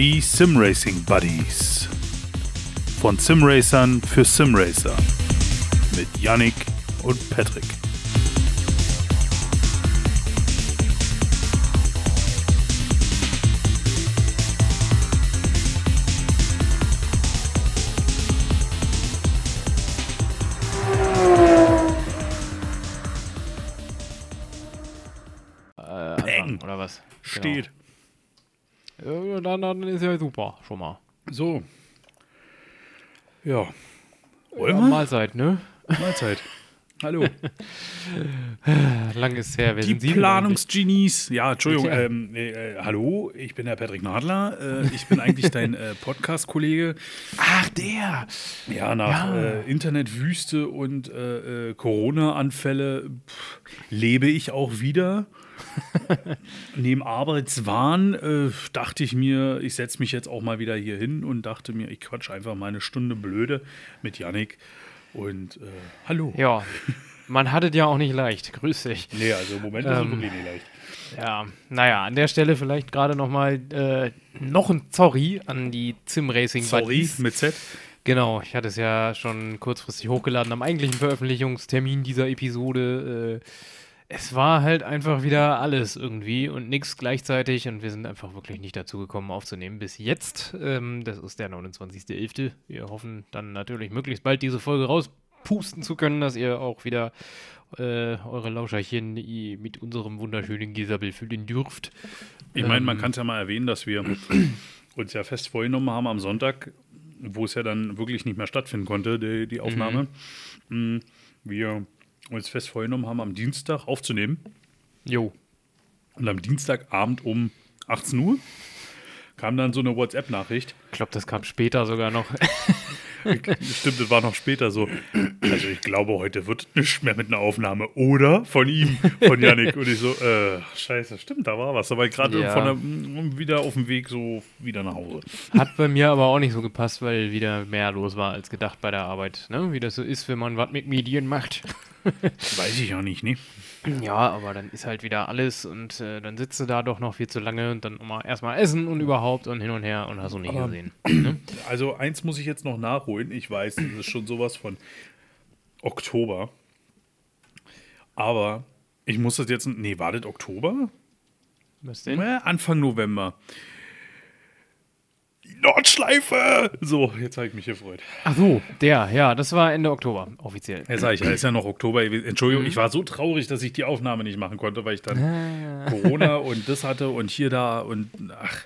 Die Simracing Buddies. Von Simracern für Simracer. Mit Yannick und Patrick. Dann, dann ist ja super, schon mal. So. Ja. Wollen Ja, wir? Mahlzeit, ne? Mahlzeit. Hallo. Lang ist her. Wer Die sind Sie denn Planungsgenies. Ja, Entschuldigung. Ähm, äh, hallo, ich bin der Patrick Nadler. Äh, ich bin eigentlich dein äh, Podcast-Kollege. Ach, der! Ja, nach Ja. Äh, Internetwüste und äh, äh, Corona-Anfälle lebe ich auch wieder. Neben Arbeitswahn äh, dachte ich mir, ich setze mich jetzt auch mal wieder hier hin und dachte mir, ich quatsch einfach mal eine Stunde blöde mit Yannick. Und äh, hallo. Ja, man hat es ja auch nicht leicht. Grüß dich. Nee, also im Moment ist es Ähm, wirklich nicht leicht. Ja, naja, an der Stelle vielleicht gerade nochmal äh, noch ein Sorry an die Sim Racing Sorry, mit Z. Genau, ich hatte es ja schon kurzfristig hochgeladen am eigentlichen Veröffentlichungstermin dieser Episode. Äh, es war halt einfach wieder alles irgendwie und nichts gleichzeitig und wir sind einfach wirklich nicht dazu gekommen aufzunehmen bis jetzt. Ähm, das ist der 29.11. Wir hoffen dann natürlich möglichst bald diese Folge rauspusten zu können, dass ihr auch wieder äh, eure Lauscherchen mit unserem wunderschönen Gisabel füllen dürft. Ich meine, man Ähm. kann es ja mal erwähnen, dass wir uns ja fest vorgenommen haben am Sonntag, wo es ja dann wirklich nicht mehr stattfinden konnte, die, die Aufnahme. Mm, Wir uns fest vorgenommen haben, am Dienstag aufzunehmen. Jo. Und am Dienstagabend um 18 Uhr kam dann so eine WhatsApp-Nachricht. Ich glaube, das kam später sogar noch. Stimmt, das war noch später so. Also ich glaube, heute wird es nicht mehr mit einer Aufnahme. Oder von ihm, von Yannick. Und ich so, äh, scheiße, stimmt, da war was. Ich gerade Ja. mm, wieder auf dem Weg so wieder nach Hause. Hat bei mir aber auch nicht so gepasst, weil wieder mehr los war als gedacht bei der Arbeit. Ne? Wie das so ist, wenn man was mit Medien macht. Weiß ich ja nicht, ne? Ja, aber dann ist halt wieder alles und äh, dann sitzt du da doch noch viel zu lange und dann mal erstmal essen und überhaupt und hin und her und hast du nicht Aber- gesehen. Ne? Also eins muss ich jetzt noch nachholen. Ich weiß, das ist schon sowas von Oktober. Aber ich muss das jetzt. Nee, wartet Oktober? Was denn? Anfang November. Nordschleife! So, jetzt habe ich mich gefreut. Ach so, der, ja, das war Ende Oktober, offiziell. Jetzt sage ich, ja, ist ja noch Oktober. Entschuldigung, Mhm. ich war so traurig, dass ich die Aufnahme nicht machen konnte, weil ich dann Ah. Corona und das hatte und hier da und ach.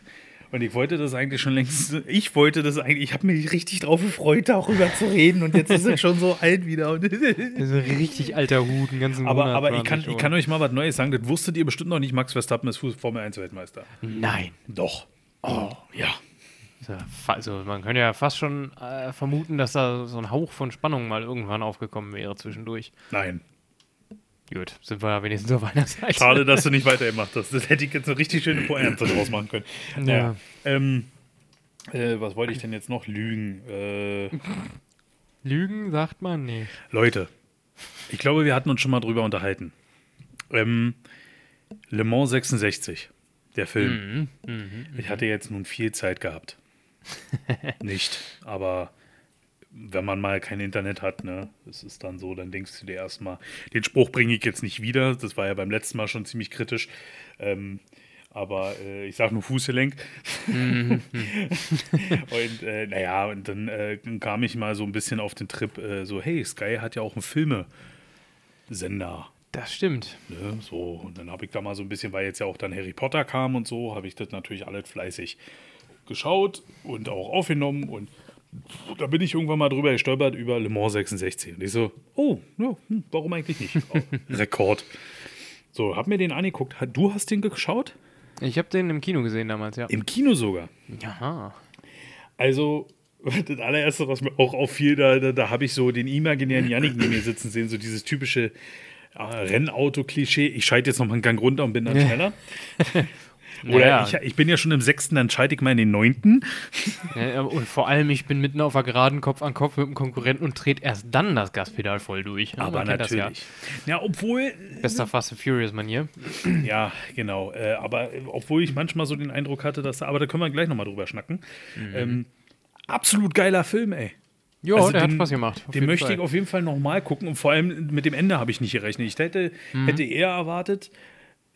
Und ich wollte das eigentlich schon längst, ich wollte das eigentlich, ich habe mich richtig drauf gefreut, darüber zu reden und jetzt ist er schon so alt wieder. Und Das ist ein richtig alter Hut, einen ganzen aber Monat aber ich, kann, ich kann euch mal was Neues sagen, das wusstet ihr bestimmt noch nicht, Max Verstappen ist Formel 1 Weltmeister. Nein. Doch. Oh, ja. Ja Also man könnte ja fast schon äh, vermuten, dass da so ein Hauch von Spannung mal irgendwann aufgekommen wäre zwischendurch. Nein. Gut, sind wir ja wenigstens auf einer Seite. Schade, dass du nicht weitergemacht hast. Das hätte ich jetzt eine richtig schöne Pointe draus machen können. Ja. Ähm, äh, was wollte ich denn jetzt noch lügen? Äh, Lügen sagt man nicht. Leute, ich glaube, wir hatten uns schon mal drüber unterhalten. Ähm, Le Mans 66, der Film. Mhm. Ich hatte jetzt nun viel Zeit gehabt. Nicht, aber wenn man mal kein Internet hat, ne, das ist dann so, dann denkst du dir erstmal, den Spruch bringe ich jetzt nicht wieder. Das war ja beim letzten Mal schon ziemlich kritisch. Ähm, aber äh, ich sage nur Fußgelenk. und äh, naja, und dann äh, kam ich mal so ein bisschen auf den Trip, äh, so, hey, Sky hat ja auch einen Filmesender. Das stimmt. Ne? So, und dann habe ich da mal so ein bisschen, weil jetzt ja auch dann Harry Potter kam und so, habe ich das natürlich alles fleißig geschaut und auch aufgenommen und da bin ich irgendwann mal drüber gestolpert über Le Mans 66 und ich so, oh, ja, hm, warum eigentlich nicht? Oh, Rekord. So, hab mir den angeguckt. Du hast den geschaut? Ich habe den im Kino gesehen damals, ja. Im Kino sogar. Ja. Also, das allererste, was mir auch auffiel, da, da, da habe ich so den imaginären Yannick neben mir sitzen sehen, so dieses typische äh, Rennauto-Klischee. Ich schalte jetzt noch mal einen Gang runter und bin dann schneller. Oder Ja. ich, ich bin ja schon im sechsten, dann schalte ich mal in den neunten. Ja, und vor allem, ich bin mitten auf der Geraden Kopf an Kopf mit dem Konkurrenten und trete erst dann das Gaspedal voll durch. Ja, Aber man das natürlich. Ja. obwohl, Ja. Bester Fast and Furious Manier. ja, genau. Äh, aber äh, obwohl ich manchmal so den Eindruck hatte, dass, aber da können wir gleich nochmal drüber schnacken. Ähm, absolut geiler Film, ey. Ja, Also der hat den- Spaß gemacht. Den möchte Fall. ich auf jeden Fall nochmal gucken und vor allem mit dem Ende habe ich nicht gerechnet. Ich hätte, Mhm. hätte eher erwartet,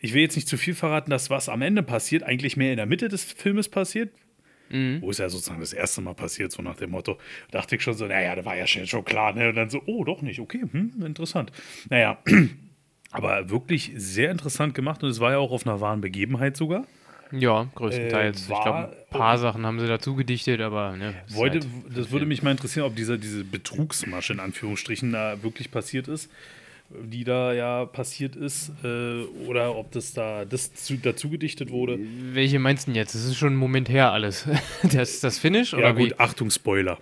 ich will jetzt nicht zu viel verraten, dass was am Ende passiert, eigentlich mehr in der Mitte des Filmes passiert. Mhm. Wo es ja sozusagen das erste Mal passiert, so nach dem Motto. Dachte ich schon so, naja, da war ja schon, schon klar. Ne? Und dann so, oh, doch nicht, okay, hm, interessant. Naja, aber wirklich sehr interessant gemacht und es war ja auch auf einer wahren Begebenheit sogar. Ja, größtenteils. Äh, ich glaube, ein paar Sachen haben sie dazu gedichtet, aber ne, Wollte, halt- das würde mich mal interessieren, ob diese, diese Betrugsmasche in Anführungsstrichen da wirklich passiert ist, die da ja passiert ist, äh, oder ob das da das zu, dazu gedichtet wurde. Welche meinst du denn jetzt? Das ist schon ein Moment her alles. das, das Finish Ja, oder gut, wie? Achtung, Spoiler.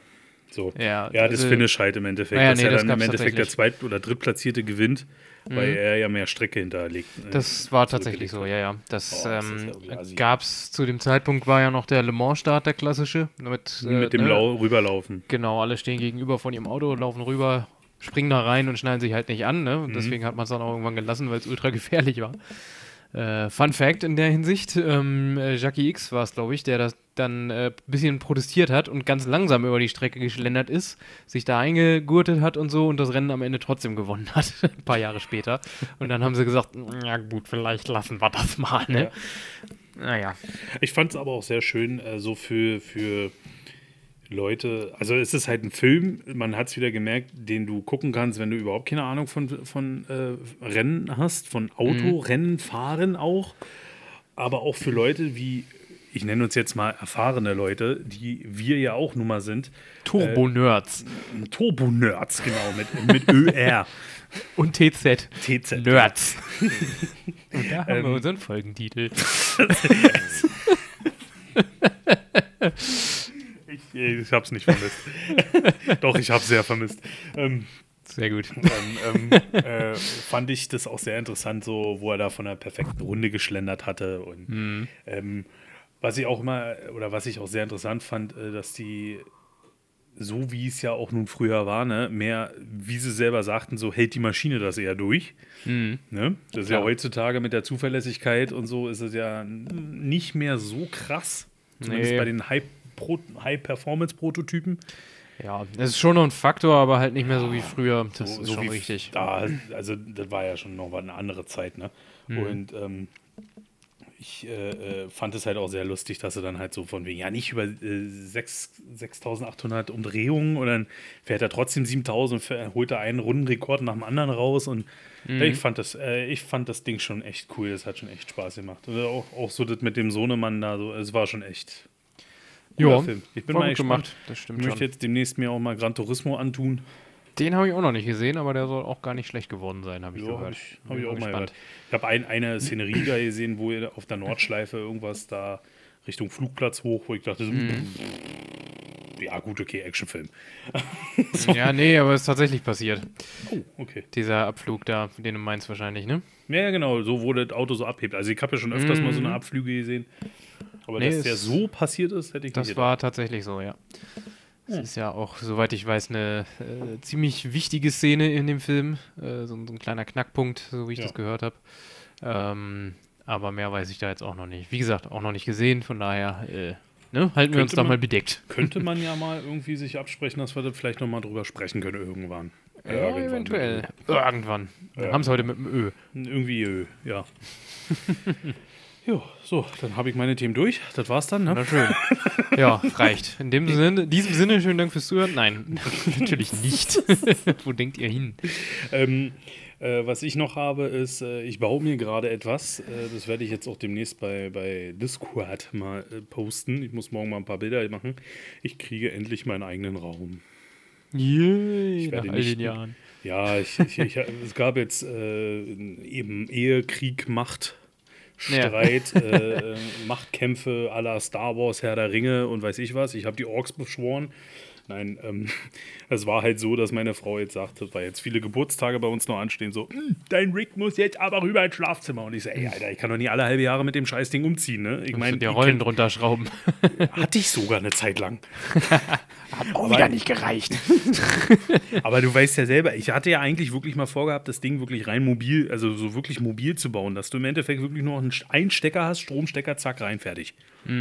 So. Ja, ja, das also- Finish halt im Endeffekt. Ja, dass nee, ja das dann im gab's Endeffekt der. Zweit- oder Drittplatzierte gewinnt, weil er ja mehr Strecke hinterlegt. äh, Das war tatsächlich so, ja, ja. Das, Oh, das ähm, ja assi. gab es zu dem Zeitpunkt, war ja noch der Le Mans-Start, der klassische. Mit, äh, Mit dem ne, Lau rüberlaufen. Genau, alle stehen gegenüber von ihrem Auto, laufen rüber, springen da rein und schnallen sich halt nicht an. Mhm. Ne? Und deswegen hat man es dann auch irgendwann gelassen, weil es ultra gefährlich war. Äh, Fun Fact in der Hinsicht: ähm, äh, Jackie X war es, glaube ich, der das dann ein äh, bisschen protestiert hat und ganz langsam über die Strecke geschlendert ist, sich da eingegurtet hat und so und das Rennen am Ende trotzdem gewonnen hat, ein paar Jahre später. Und dann haben sie gesagt: Ja, gut, vielleicht lassen wir das mal. Ne? Naja. Ich fand es aber auch sehr schön, äh, so für, für Leute. Also, es ist halt ein Film, man hat es wieder gemerkt, den du gucken kannst, wenn du überhaupt keine Ahnung von, von äh, Rennen hast, von Autorennen, Fahren auch. Aber auch für Leute wie, ich nenne uns jetzt mal erfahrene Leute, die wir ja auch nun mal sind. Turbo-Nerds Turbo-Nerds, genau, mit, mit ÖR. und TZ. TZ. Nerds. Und da haben wir Ähm. unseren Folgentitel. Ich, ich hab's nicht vermisst. Doch, ich hab's sehr vermisst. Ähm, Sehr gut. ähm, ähm, äh, fand ich das auch sehr interessant, so wo er da von der perfekten Runde geschlendert hatte. Und ähm, was ich auch immer, oder was ich auch sehr interessant fand, äh, dass die, so wie es ja auch nun früher war, ne, mehr, wie sie selber sagten, so hält die Maschine das eher durch. Ne? Das ist ja Klar. heutzutage mit der Zuverlässigkeit und so ist es ja nicht mehr so krass. Zumindest Nee. bei den Pro- High-Performance-Prototypen. Ja, das ist schon noch ein Faktor, aber halt nicht mehr so wie früher. Das so, ist so schon richtig. Da, also das war ja schon noch eine andere Zeit, ne? Mhm. Und ähm, ich äh, äh, fand es halt auch sehr lustig, dass er dann halt so von wegen, ja, nicht über äh, 6 6800 Umdrehungen und dann fährt er trotzdem 7000 und holt er einen Rundenrekord nach dem anderen raus und Mhm. ich, fand das, äh, ich fand das Ding schon echt cool, das hat schon echt Spaß gemacht. Und auch, auch so das mit dem Sohnemann da, so, es war schon echt Ja, Film. Ich bin mal gut gespannt. gemacht. Das stimmt Ich möchte schon. jetzt demnächst mir auch mal Gran Turismo antun. Den habe ich auch noch nicht gesehen, aber der soll auch gar nicht schlecht geworden sein, habe ich Ja, habe gehört. ich, hab ich auch mal gespannt. gehört. Ich habe ein, eine Szenerie da gesehen, wo ihr auf der Nordschleife irgendwas da Richtung Flugplatz hoch, wo ich dachte, so, Mhm. ja gut, okay, Actionfilm. Ja, nee, aber es ist tatsächlich passiert. Oh, okay. Dieser Abflug da, den du meinst wahrscheinlich, ne? Ja, ja, genau, so wo das Auto so abhebt. Also ich habe ja schon öfters mal so eine Abflüge gesehen. Aber. Nee, dass der so passiert ist, hätte ich Das nicht war tatsächlich so, ja. Es ist ja auch, soweit ich weiß, eine äh, ziemlich wichtige Szene in dem Film. Äh, so, ein- so ein kleiner Knackpunkt, so wie ich Ja. das gehört habe. Ähm, aber mehr weiß ich da jetzt auch noch nicht. Wie gesagt, auch noch nicht gesehen, von daher äh, ne, halten wir uns man- mal bedeckt. Könnte man ja mal irgendwie sich absprechen, dass wir da vielleicht nochmal drüber sprechen können irgendwann. Ja, eventuell. Irgendwann. Wir Ja. haben es heute mit dem Ö. Irgendwie, äh, ja. jo, so, dann habe ich meine Themen durch. Das war's dann, ne? Na schön. ja, reicht. In dem Sinne, in diesem Sinne, schönen Dank fürs Zuhören. Nein, natürlich nicht. Wo denkt ihr hin? Ähm, äh, was ich noch habe, ist, äh, ich baue mir gerade etwas. Äh, das werde ich jetzt auch demnächst bei, bei Discord mal äh, posten. Ich muss morgen mal ein paar Bilder machen. Ich kriege endlich meinen eigenen Raum. Yay, Ich werde nach all den Jahren. Ja, ich, ich, ich, es gab jetzt äh, eben Ehe, Krieg, Macht. Ja. Streit, äh, äh, Machtkämpfe la Star Wars, Herr der Ringe und weiß ich was. Ich habe die Orks beschworen. Nein, ähm, es war halt so, dass meine Frau jetzt sagte, weil jetzt viele Geburtstage bei uns noch anstehen, so, "Hm, dein Rick muss jetzt aber rüber ins Schlafzimmer. Und ich so, ey, Alter, ich kann doch nie alle halbe Jahre mit dem Scheißding umziehen, ne? Ich meine, Die Rollen drunter schrauben. hatte ich sogar eine Zeit lang. Hat auch wieder nicht gereicht. Aber du weißt ja selber, ich hatte ja eigentlich wirklich mal vorgehabt, das Ding wirklich rein mobil, also so wirklich mobil zu bauen, dass du im Endeffekt wirklich nur noch einen Stecker hast, Stromstecker, zack, rein, fertig. Ja,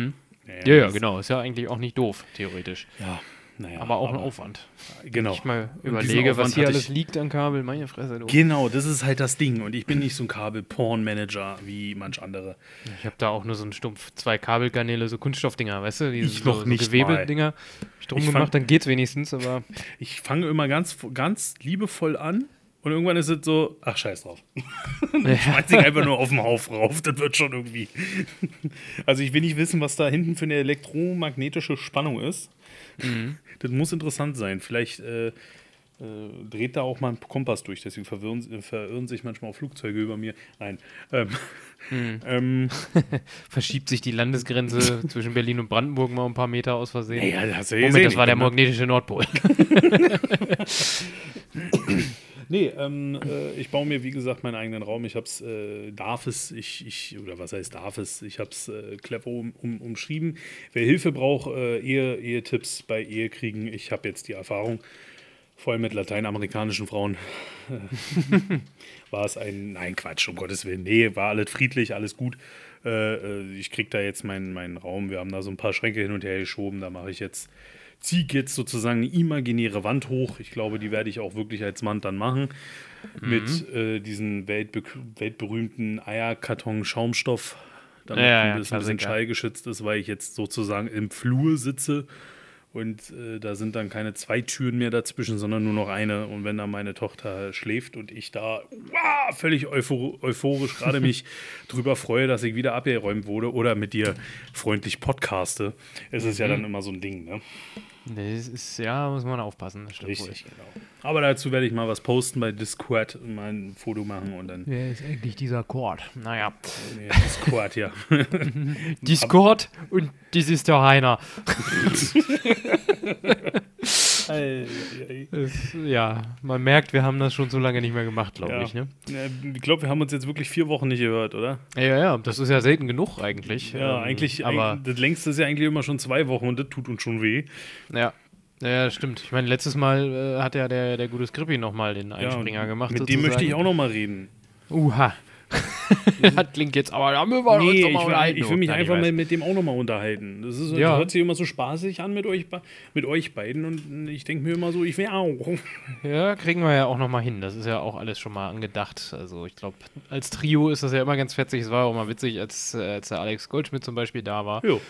ja, das- genau. Ist ja eigentlich auch nicht doof, theoretisch. Ja, naja. Aber auch ein Aufwand. Genau. Ich mal überlege, was hier alles ich- liegt an Kabel. Meine Fresse, du. Genau, das ist halt das Ding. Und ich bin nicht so ein Kabel-Porn-Manager wie manch andere. Ich habe da auch nur so einen Stumpf, zwei Kabelkanäle, so Kunststoffdinger, weißt du? Diese Ich noch so, nicht so Gewebedinger. Ich drum Ich gemacht, fand- dann geht's wenigstens, aber Ich fange immer ganz, ganz liebevoll an und irgendwann ist es so, ach, scheiß drauf. Schmeiß dich einfach nur auf den Haufen rauf, das wird schon irgendwie. Also ich will nicht wissen, was da hinten für eine elektromagnetische Spannung ist. Mhm. Das muss interessant sein. Vielleicht äh, äh, dreht da auch mal ein Kompass durch, deswegen verwirren, verirren sich manchmal auch Flugzeuge über mir. Nein. Ähm, Mhm. ähm, verschiebt sich die Landesgrenze zwischen Berlin und Brandenburg mal ein paar Meter aus Versehen. ja, das hast du ja Moment, gesehen. das war der magnetische Nordpol. Nee, ähm, äh, ich baue mir, wie gesagt, meinen eigenen Raum. Ich hab's, äh, darf es, ich, ich, oder was heißt darf es, ich hab's äh, clever um, um, umschrieben. Wer Hilfe braucht, äh, Ehe, Ehetipps bei Ehe kriegen, ich habe jetzt die Erfahrung, vor allem mit lateinamerikanischen Frauen, äh, war es ein, nein, Quatsch, um Gottes Willen, nee, war alles friedlich, alles gut. Äh, äh, ich krieg da jetzt meinen, meinen Raum, wir haben da so ein paar Schränke hin und her geschoben, da mache ich jetzt ziehe jetzt sozusagen eine imaginäre Wand hoch. Ich glaube, die werde ich auch wirklich als Wand dann machen. Mit äh, diesen weltbe weltberühmten Eierkarton-Schaumstoff, damit Ja, ja, ein bisschen, ein bisschen schallgeschützt ist, weil ich jetzt sozusagen im Flur sitze. Und äh, da sind dann keine zwei Türen mehr dazwischen, sondern nur noch eine. Und wenn dann meine Tochter schläft und ich da wow, völlig euphor euphorisch gerade mich drüber freue, dass ich wieder abgeräumt wurde oder mit dir freundlich podcaste, ist es ja dann immer so ein Ding. Ne? Das ist, ja, muss man aufpassen. Das stimmt Richtig, genau. Aber dazu werde ich mal was posten bei Discord und mal ein Foto machen und dann. Wer ist eigentlich dieser Chord? Naja. Nee, Discord, ja. Discord und dies ist der Heiner. Es, ja, man merkt, wir haben das schon so lange nicht mehr gemacht, glaube Ja. ich. Ne? Ja, Ich glaube, wir haben uns jetzt wirklich vier Wochen nicht gehört, oder? Ja, ja, das ist ja selten genug eigentlich. Ja, Ähm, eigentlich, Aber das längste ist ja eigentlich immer schon zwei Wochen und das tut uns schon weh. ja. Ja, stimmt. Ich meine, letztes Mal äh, hat ja der, der gute Skrippi nochmal den Ja, Einspringer und gemacht. Mit dem möchte ich auch noch mal reden. Uha. das klingt jetzt, aber da müssen wir uns Nee, doch ich mal will, unterhalten. ich will mich Nein, einfach mal mit dem auch noch mal unterhalten. Das, ist, Ja. das hört sich immer so spaßig an mit euch, mit euch beiden und ich denke mir immer so, ich will auch. Ja, kriegen wir ja auch nochmal hin. Das ist ja auch alles schon mal angedacht. Also ich glaube, als Trio ist das ja immer ganz fetzig. Es war auch mal witzig, als, als der Alex Goldschmidt zum Beispiel da war. Jo.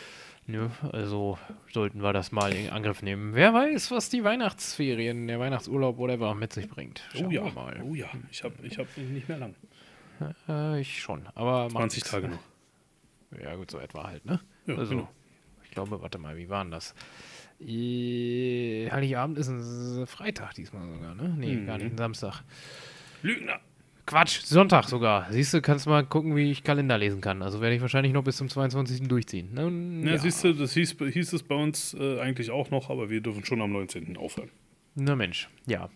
Nö, also sollten wir das mal in Angriff nehmen. Wer weiß, was die Weihnachtsferien, der Weihnachtsurlaub, whatever mit sich bringt. Schauen Oh ja, mal. oh ja. Ich habe ich hab nicht mehr lang. Äh, ich schon, aber macht 20 nix. Tage noch. Ja gut, so etwa halt, ne? Ja, also, genau. ich glaube, warte mal, wie war denn das? Heiligabend ist ein Freitag diesmal sogar, ne? Nee, gar Mhm. nicht, ein Samstag. Lügner. Quatsch, Sonntag sogar. Siehst du, kannst mal gucken, wie ich Kalender lesen kann. Also werde ich wahrscheinlich noch bis zum 22. durchziehen. Ne? Ja, siehst du, das hieß, hieß es bei uns äh, eigentlich auch noch, aber wir dürfen schon am 19. aufhören. Na Mensch, ja.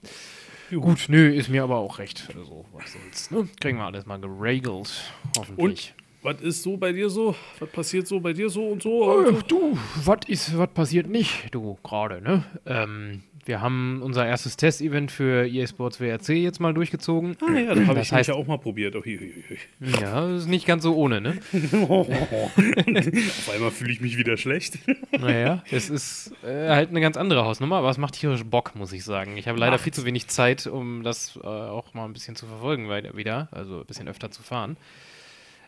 Gut, nö, ist mir aber auch recht. Also, was soll's, ne? Kriegen wir alles mal geregelt. Hoffentlich. Was ist so bei dir so? Was passiert so bei dir so und so? Äh, du, was ist, was passiert nicht, du, gerade, ne? Ähm, wir haben unser erstes Testevent für EA Sports WRC jetzt mal durchgezogen. Ah ja, das habe ich heißt- nämlich auch mal probiert. Oh, hui, hui, hui. Ja, das ist nicht ganz so ohne, ne? Auf einmal fühle ich mich wieder schlecht. Naja, es ist äh, halt eine ganz andere Hausnummer, aber es macht tierisch Bock, muss ich sagen. Ich habe leider Macht's. viel zu wenig Zeit, um das äh, auch mal ein bisschen zu verfolgen wieder, also ein bisschen öfter zu fahren.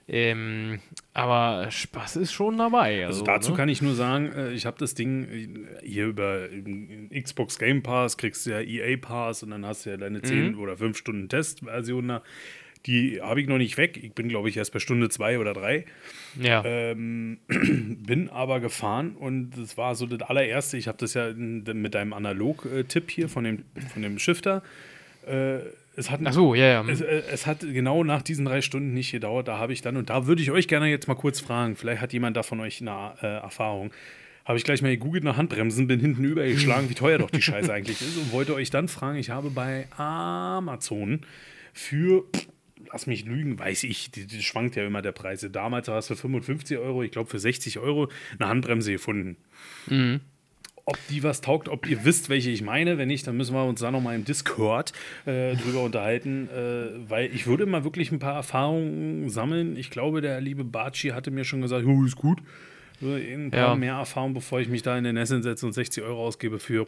Ähm, aber Spaß ist schon dabei. Also Also, dazu ne? kann ich nur sagen, äh, ich habe das Ding äh, hier über äh, Xbox Game Pass, kriegst du ja EA Pass und dann hast du ja deine 10 oder 5 Stunden Testversion da. Die habe ich noch nicht weg. Ich bin, glaube ich, erst bei Stunde 2 oder 3. Ja, Ähm, bin aber gefahren und das war so das allererste. Ich habe das ja mit deinem Analog-Tipp hier von dem, von dem Shifter. Äh, es hat ach so, ja, ja. es, äh, es hat genau nach diesen drei Stunden nicht gedauert. Da habe ich dann, und da würde ich euch gerne jetzt mal kurz fragen, vielleicht hat jemand da von euch eine äh, Erfahrung. habe ich gleich mal gegoogelt nach Handbremsen, bin hinten übergeschlagen, wie teuer doch die Scheiße eigentlich ist und wollte euch dann fragen, ich habe bei Amazon für, lass mich lügen, weiß ich, die, die schwankt ja immer der Preise. Damals war es für 55 Euro, ich glaube für 60 Euro, eine Handbremse gefunden. Ob die was taugt, ob ihr wisst, welche ich meine. Wenn nicht, dann müssen wir uns da nochmal im Discord äh, drüber unterhalten, äh, weil ich würde mal wirklich ein paar Erfahrungen sammeln. Ich glaube, der liebe Baci hatte mir schon gesagt, oh, ist gut. Ein paar Ja. mehr Erfahrungen, bevor ich mich da in den Essen setze und 60 Euro ausgebe für.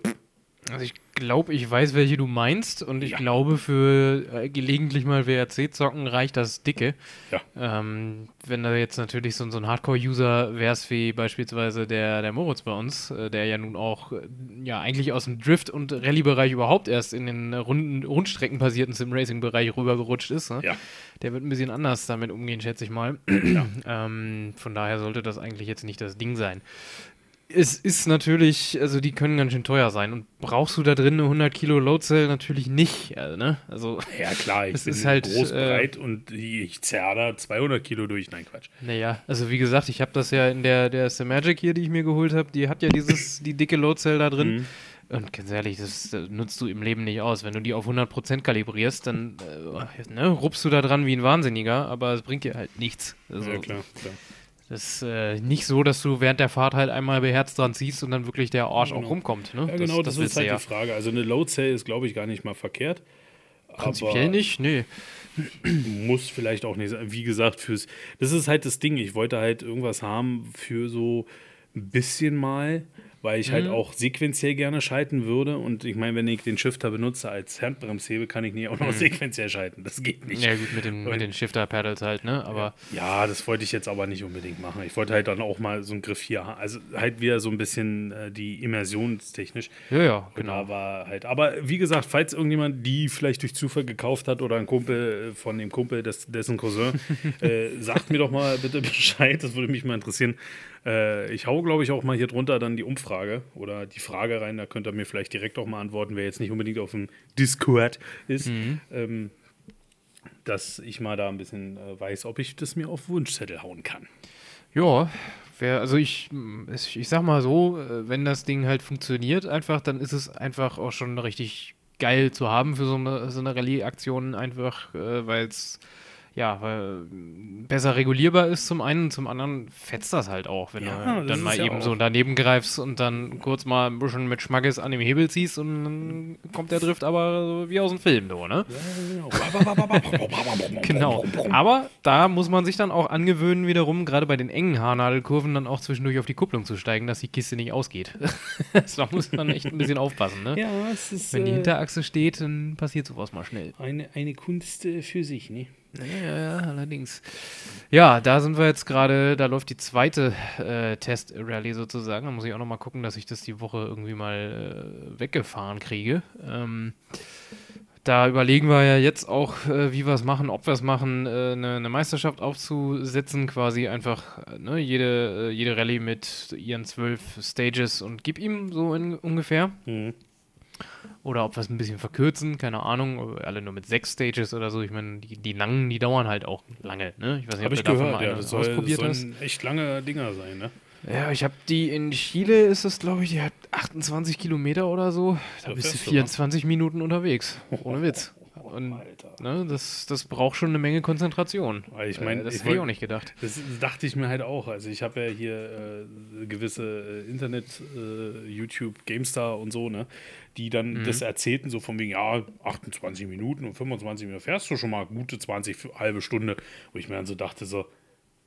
Also ich glaube, ich weiß, welche du meinst und ich Ja. glaube, für äh, gelegentlich mal WRC-Zocken reicht das dicke. Ja. Ähm, wenn da jetzt natürlich so, so ein Hardcore-User wärst wie beispielsweise der, der Moritz bei uns, äh, der ja nun auch äh, ja eigentlich aus dem Drift- und Rallye-Bereich überhaupt erst in den runden, rundstreckenbasierten Sim-Racing-Bereich rübergerutscht ist, ne? Ja. der wird ein bisschen anders damit umgehen, schätze ich mal. ähm, von daher sollte das eigentlich jetzt nicht das Ding sein. Es ist natürlich, also die können ganz schön teuer sein. Und brauchst du da drin eine 100 Kilo Load Cell? Natürlich nicht. Also, ne? also Ja, klar, ich Es bin ist halt, groß, äh, breit und ich zerre da 200 Kilo durch. Nein, Quatsch. naja, also wie gesagt, ich habe das ja in der, der Magic hier, die ich mir geholt habe, die hat ja dieses, die dicke Load Cell da drin. Mhm. Und ganz ehrlich, das, äh, nutzt du im Leben nicht aus. Wenn du die auf 100% kalibrierst, dann äh, ne, rupst du da dran wie ein Wahnsinniger, aber es bringt dir halt nichts. Also, Ja, klar, klar. Das ist äh, nicht so, dass du während der Fahrt halt einmal beherzt dran ziehst und dann wirklich der Arsch auch Genau. rumkommt. Ne? Ja, genau, das, willst ist du halt ja. die Frage. Also eine Load Cell ist, glaube ich, gar nicht mal verkehrt. Prinzipiell nicht, nee. Muss vielleicht auch nicht sein. Wie gesagt, fürs. Das ist halt das Ding. Ich wollte halt irgendwas haben für so ein bisschen mal, weil ich Mhm. halt auch sequenziell gerne schalten würde. Und ich meine, wenn ich den Shifter benutze als Handbremshebel, kann ich nie auch noch sequenziell schalten. Das geht nicht. Mhm. Ja, gut, mit, dem, mit den Shifter-Pedals halt, ne? Aber Ja, das wollte ich jetzt aber nicht unbedingt machen. Ich wollte halt dann auch mal so einen Griff hier haben. Also halt wieder so ein bisschen äh, die immersionstechnisch. ja, ja, genau. war halt, aber wie gesagt, falls irgendjemand die vielleicht durch Zufall gekauft hat oder ein Kumpel äh, von dem Kumpel, des, dessen Cousin, äh, sagt mir doch mal bitte Bescheid, das würde mich mal interessieren. Äh, ich hau, glaube ich, auch mal hier drunter dann die Umfrage oder die Frage rein, da könnt ihr mir vielleicht direkt auch mal antworten, wer jetzt nicht unbedingt auf dem Discord ist. Ähm, dass ich mal da ein bisschen äh, weiß, ob ich das mir auf Wunschzettel hauen kann. Ja, wär, also ich, ich, ich sag mal so, äh, wenn das Ding halt funktioniert einfach, dann ist es einfach auch schon richtig geil zu haben für so eine, so eine Rallye-Aktion, einfach, äh, weil es ja, weil besser regulierbar ist zum einen, zum anderen fetzt das halt auch, wenn Ja, du dann mal ja eben auch- so daneben greifst und dann kurz mal ein bisschen mit Schmackes an dem Hebel ziehst und dann kommt der Drift aber so wie aus dem Film, so, ne? Genau. Aber da muss man sich dann auch angewöhnen, wiederum, gerade bei den engen Haarnadelkurven, dann auch zwischendurch auf die Kupplung zu steigen, dass die Kiste nicht ausgeht. da muss man echt ein bisschen aufpassen, ne? Ja, es ist Wenn die äh, Hinterachse steht, dann passiert sowas mal schnell. eine, eine Kunst äh, für sich, ne? Ja, ja, allerdings. Ja, da sind wir jetzt gerade, da läuft die zweite äh, Test-Rallye sozusagen. Da muss ich auch noch mal gucken, dass ich das die Woche irgendwie mal äh, weggefahren kriege. Ähm, da überlegen wir ja jetzt auch, äh, wie wir es machen, ob wir es machen, äh, eine, eine Meisterschaft aufzusetzen, quasi einfach äh, ne, jede, äh, jede Rallye mit ihren zwölf Stages und gib ihm so in, ungefähr. Mhm. Oder ob wir es ein bisschen verkürzen, keine Ahnung, alle nur mit sechs Stages oder so. Ich meine, die, die langen, die dauern halt auch lange, ne? Ich weiß nicht, Habe ob ich du davon gehört, mal ja. Das soll, das ausprobiert hast. sollen echt lange Dinger sein, ne? Ja, ich habe die in Chile, ist das glaube ich, die hat 28 Kilometer oder so. Da bist du fährst du, 24 Minuten unterwegs. Ohne Witz. Und Alter. ne, das, das braucht schon eine Menge Konzentration. Ich mein, äh, das hätte ich auch nicht gedacht. Das dachte ich mir halt auch. Also ich habe ja hier äh, gewisse äh, Internet, äh, YouTube, GameStar und so, ne, die dann Mhm. das erzählten, so von wegen, ja, 28 Minuten und 25 Minuten fährst du schon mal gute 20, für- halbe Stunde. Wo ich mir dann so dachte, so,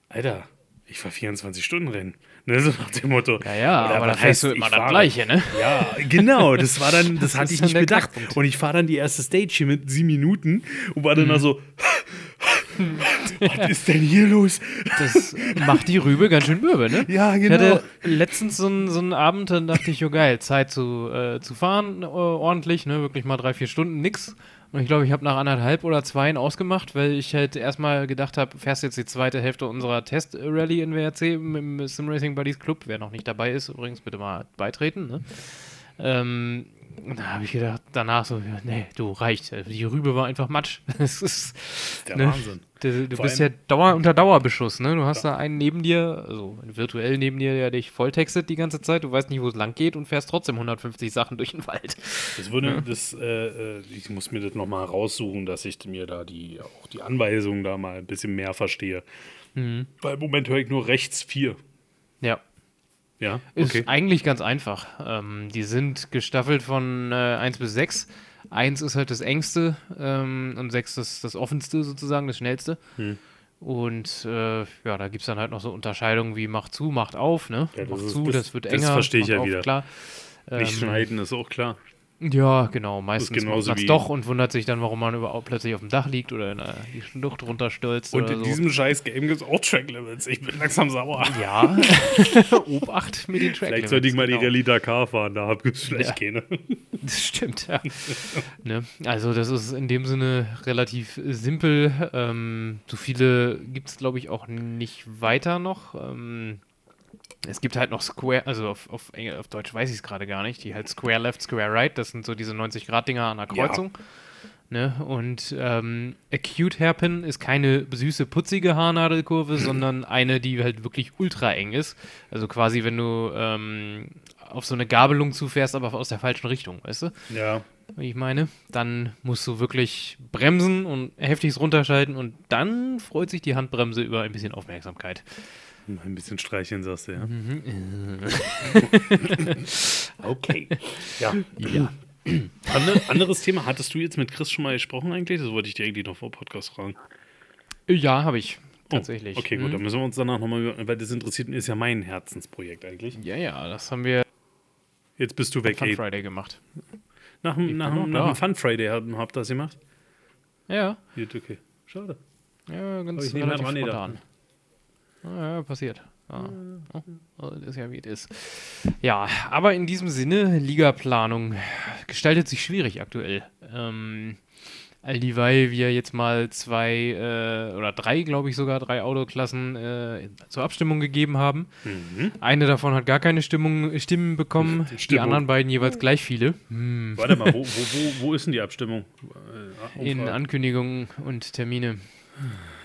Alter, ich fahr 24 Stunden Rennen. Ne, so nach dem Motto. Ja, ja, aber was da fährst du heißt, immer ich das? Gleiche, ne? Ja, genau, das war dann, das, Das hatte ich nicht der bedacht. Knackpunkt. Und ich fahre dann die erste Stage hier mit sieben Minuten und war Mhm. dann da so, was ist denn hier los? Das macht die Rübe ganz schön mürbe, ne? Ja, Ich genau. hatte letztens so einen, so einen Abend, dann dachte ich, jo geil, Zeit zu, äh, zu fahren, äh, ordentlich, ne, wirklich mal drei, vier Stunden, nix. Und ich glaube, ich habe nach anderthalb oder zweien ausgemacht, weil ich halt erstmal gedacht habe, fährst jetzt die zweite Hälfte unserer Test-Rallye in WRC im Sim Racing Buddies Club. Wer noch nicht dabei ist, übrigens bitte mal beitreten. Ne? Ähm, Und da habe ich gedacht, danach so, ja, nee, du reicht. Die Rübe war einfach Matsch. Das ist Der Ne? Wahnsinn. Du, du bist ja Dauer, unter Dauerbeschuss, ne? Du hast da einen neben dir, also virtuell neben dir, der dich volltextet die ganze Zeit. Du weißt nicht, wo es lang geht und fährst trotzdem 150 Sachen durch den Wald. Das würde, das, äh, äh, ich muss mir das nochmal raussuchen, dass ich mir da die, auch die Anweisungen da mal ein bisschen mehr verstehe. Mhm. Weil im Moment höre ich nur rechts vier. Ja. Ja, Ist okay. eigentlich ganz einfach. Ähm, die sind gestaffelt von äh, 1 bis 6. 1 ist halt das engste ähm, und 6 ist das offenste sozusagen, das schnellste. Hm. Und äh, ja, da gibt es dann halt noch so Unterscheidungen wie macht zu, macht auf, ne? Ja, das macht ist- zu, das- das, wird das enger. verstehe ich ja auf, wieder. Klar. Nicht Ähm, schneiden ist auch klar. Ja, genau. Meistens macht man es doch und wundert sich dann, warum man überhaupt plötzlich auf dem Dach liegt oder in die Schlucht runterstürzt. Und in so. diesem scheiß Game gibt es auch Track Limits. Ich bin langsam sauer. Ja, Obacht mit den Track Vielleicht sollte ich mal die genau. Rallye Dakar fahren, da gibt es vielleicht Ja. keine. Das stimmt, ja. ne? Also das ist in dem Sinne relativ simpel. Ähm, so viele gibt es, glaube ich, auch nicht weiter noch. Ähm, es gibt halt noch Square, also auf, auf, auf Deutsch weiß ich es gerade gar nicht, die halt Square Left, Square Right, das sind so diese 90-Grad-Dinger an der Ja. Kreuzung. Ne? Und ähm, Acute Hairpin ist keine süße, putzige Haarnadelkurve, sondern eine, die halt wirklich ultra eng ist. Also quasi, wenn du ähm, auf so eine Gabelung zufährst, aber aus der falschen Richtung, weißt du? Ja, wie ich meine, dann musst du wirklich bremsen und heftigst runterschalten und dann freut sich die Handbremse über ein bisschen Aufmerksamkeit. Ein bisschen streicheln, sagst du, ja. Mhm. Okay. Ja. Ja. Ande, anderes Thema. Hattest du jetzt mit Chris schon mal gesprochen eigentlich? Das wollte ich dir eigentlich noch vor Podcast fragen. Ja, habe ich. Oh, Tatsächlich. Okay, gut, Mhm. dann müssen wir uns danach nochmal, weil das interessiert mich, ist ja mein Herzensprojekt eigentlich. Ja, ja, das haben wir Jetzt bist du weg, Fun ey. Friday gemacht. Nach, dem- nach, nach dem Fun Friday habt ihr das gemacht? Ja, Gut, okay. Schade. ja, ganz ich nicht mehr dran gedacht. spontan. Ah, ja, passiert. Ah. Oh, oh, das ist ja wie es ist. Ja, aber in diesem Sinne, Ligaplanung gestaltet sich schwierig aktuell. Ähm, all dieweil wir jetzt mal zwei äh, oder drei, glaube ich sogar, drei Autoklassen äh, zur Abstimmung gegeben haben. Mhm. Eine davon hat gar keine Stimmung, Stimmen bekommen, die Stimmung. anderen beiden jeweils gleich viele. Hm. Warte mal, wo, wo, wo, wo ist denn die Abstimmung? Äh, In Umfrage. Ankündigungen und Termine.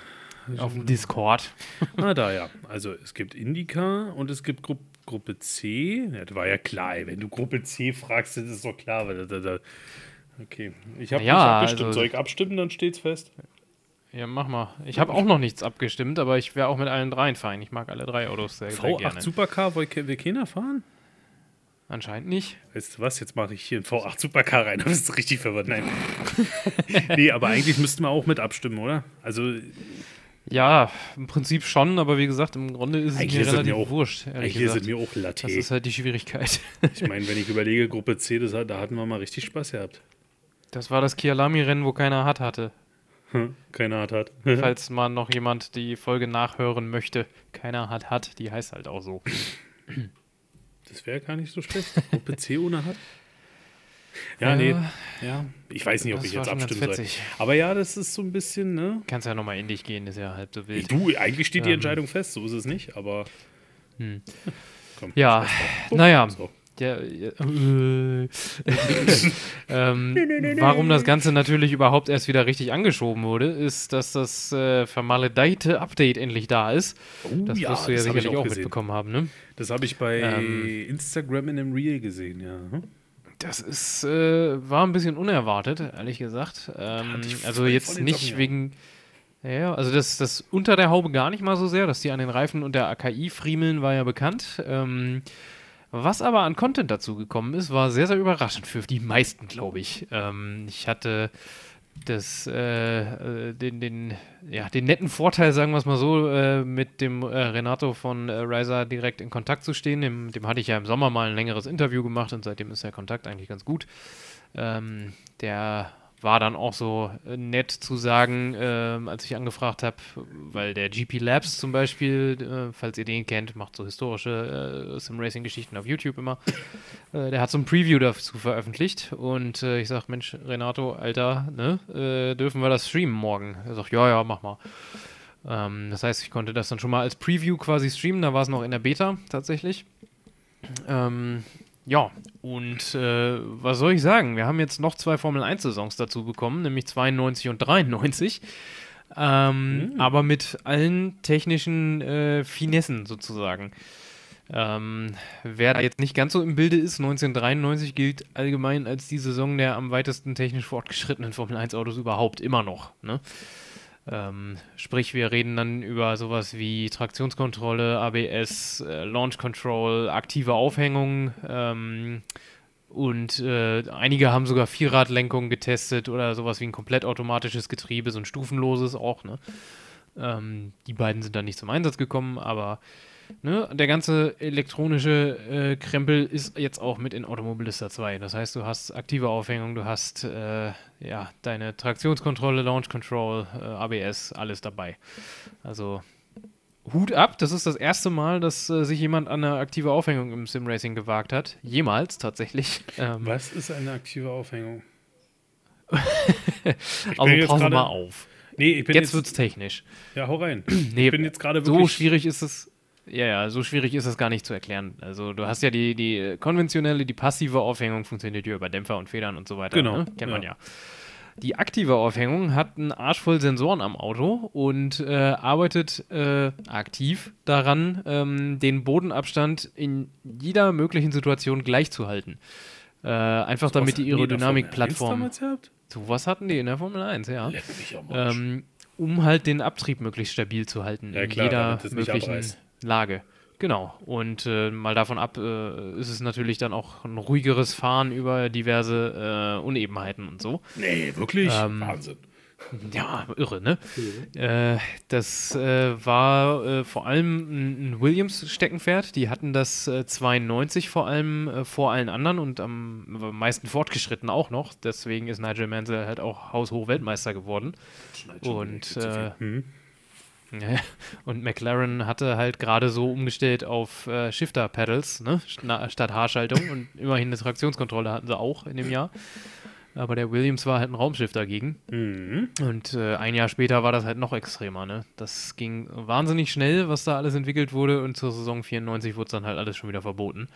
Auf dem Discord. Ah, da ja. Also es gibt Indica und es gibt Gru Gruppe C. Ja, das war ja klar, ey. wenn du Gruppe C fragst, das ist doch klar. Weil da, da. Okay, ich habe Ja, nicht abgestimmt. also- Soll ich abstimmen, dann steht's fest. Ja, mach mal. Ich habe auch noch nichts abgestimmt, aber ich wäre auch mit allen dreien fein. Ich mag alle drei Autos sehr, sehr V8 gerne. Supercar, will, keiner fahren? Anscheinend nicht. Weißt du was, jetzt mache ich hier einen V8 Supercar rein. Da bist du richtig verwirrt. Nein. nee, aber eigentlich müssten wir auch mit abstimmen, oder? Also Ja, im Prinzip schon, aber wie gesagt, im Grunde ist es mir ist es mir relativ auch- wurscht, eigentlich ist es gesagt. mir auch Latte. Das ist halt die Schwierigkeit. Ich meine, wenn ich überlege, Gruppe C, das, da hatten wir mal richtig Spaß gehabt. Das war das Kialami-Rennen, wo keiner hat hatte. Hm, Keiner hat hat. Falls mal noch jemand die Folge nachhören möchte. Keiner hat hat, die heißt halt auch so. Das wäre gar nicht so schlecht. Gruppe C ohne hat. Ja, Ja, nee. Ja. Ich weiß nicht, ob das ich jetzt abstimmen soll. Aber ja, das ist so ein bisschen, ne? Kannst ja nochmal in dich gehen, ist ja halb so wild. du, eigentlich steht die Ähm. Entscheidung fest, so ist es nicht, aber. Komm, Ja, drauf. naja. So. Ja, ja, äh, ähm, warum das Ganze natürlich überhaupt erst wieder richtig angeschoben wurde, ist, dass das äh, vermaledeite Update endlich da ist. Oh, Das ja, wirst du ja sicherlich auch, gesehen. mitbekommen haben, ne? Das habe ich bei Ähm. Instagram in einem Reel gesehen, ja. Hm? Das ist, äh, war ein bisschen unerwartet, ehrlich gesagt. Ähm, also jetzt nicht wegen. Ja, also das, das unter der Haube gar nicht mal so sehr, dass die an den Reifen und der AKI friemeln, war ja bekannt. Ähm, was aber an Content dazu gekommen ist, war sehr, sehr überraschend für die meisten, glaube ich. Ähm, ich hatte das, äh, äh, den, den, ja, den netten Vorteil, sagen wir es mal so, äh, mit dem äh, Renato von äh, Riser direkt in Kontakt zu stehen. Dem, dem hatte ich ja im Sommer mal ein längeres Interview gemacht und seitdem ist der Kontakt eigentlich ganz gut. Ähm, der war dann auch so äh, nett zu sagen, ähm, als ich angefragt habe, weil der GP Labs zum Beispiel, äh, falls ihr den kennt, macht so historische äh, Sim-Racing-Geschichten auf YouTube immer. Äh, der hat so ein Preview dazu veröffentlicht und äh, ich sag, Mensch, Renato, Alter, ne, äh, dürfen wir das streamen morgen? Er sagt, ja, ja, mach mal. Ähm, das heißt, ich konnte das dann schon mal als Preview quasi streamen, da war es noch in der Beta tatsächlich. Ähm, ja, und äh, was soll ich sagen? Wir haben jetzt noch zwei Formel 1-Saisons dazu bekommen, nämlich 92 und 93. Ähm, Mhm. Aber mit allen technischen äh, Finessen sozusagen. Ähm, wer da jetzt nicht ganz so im Bilde ist, 1993 gilt allgemein als die Saison der am weitesten technisch fortgeschrittenen Formel 1-Autos überhaupt immer noch. Ne? Ähm, sprich, wir reden dann über sowas wie Traktionskontrolle, ABS, äh, Launch Control, aktive Aufhängung. Ähm, und äh, einige haben sogar Vierradlenkung getestet oder sowas wie ein komplett automatisches Getriebe, so ein stufenloses auch. Ne? Ähm, die beiden sind dann nicht zum Einsatz gekommen, aber ne, der ganze elektronische äh, Krempel ist jetzt auch mit in Automobilista 2. Das heißt, du hast aktive Aufhängung, du hast äh, ja, deine Traktionskontrolle, Launch Control, äh, ABS, alles dabei. Also Hut ab, das ist das erste Mal, dass äh, sich jemand an eine aktive Aufhängung im Simracing gewagt hat. Jemals tatsächlich. Ähm, Was ist eine aktive Aufhängung? also jetzt pass gerade- mal auf. Nee, ich bin Jetzt jetzt. wird's technisch. ja, hau rein. Nee, Ich bin jetzt gerade so wirklich. schwierig ist es. Ja, ja, so schwierig ist es gar nicht zu erklären. Also du hast ja die, die konventionelle, die passive Aufhängung funktioniert ja über Dämpfer und Federn und so weiter. Genau, Ne? Kennt man ja. ja. Die aktive Aufhängung hat einen Arsch voll Sensoren am Auto und äh, arbeitet äh, aktiv daran, ähm, den Bodenabstand in jeder möglichen Situation gleich zu halten. Äh, einfach damit die Was hatten in der Formel 1 Aerodynamik-Plattform. damals gehabt? Sowas hatten die in der Formel 1, ja. Ähm, um halt den Abtrieb möglichst stabil zu halten Ja, in klar, jeder es nicht möglichen abreißt. Lage. Genau. Und äh, mal davon ab, äh, ist es natürlich dann auch ein ruhigeres Fahren über diverse äh, Unebenheiten und so. nee, wirklich? ähm, Wahnsinn. Ja, irre, ne? Äh, das äh, war äh, vor allem ein, Williams-Steckenpferd. Die hatten das äh, 92 vor allem äh, vor allen anderen und am meisten fortgeschritten auch noch. Deswegen ist Nigel Mansell halt auch haushoch Weltmeister geworden. Und, äh, Hm. Ja, und McLaren hatte halt gerade so umgestellt auf äh, Shifter-Pedals, ne? Sta- statt Haarschaltung. und immerhin eine Traktionskontrolle hatten sie auch in dem Jahr. Aber der Williams war halt ein Raumschiff dagegen. Mhm. Und äh, ein Jahr später war das halt noch extremer, ne? Das ging wahnsinnig schnell, was da alles entwickelt wurde und zur Saison 94 wurde es dann halt alles schon wieder verboten.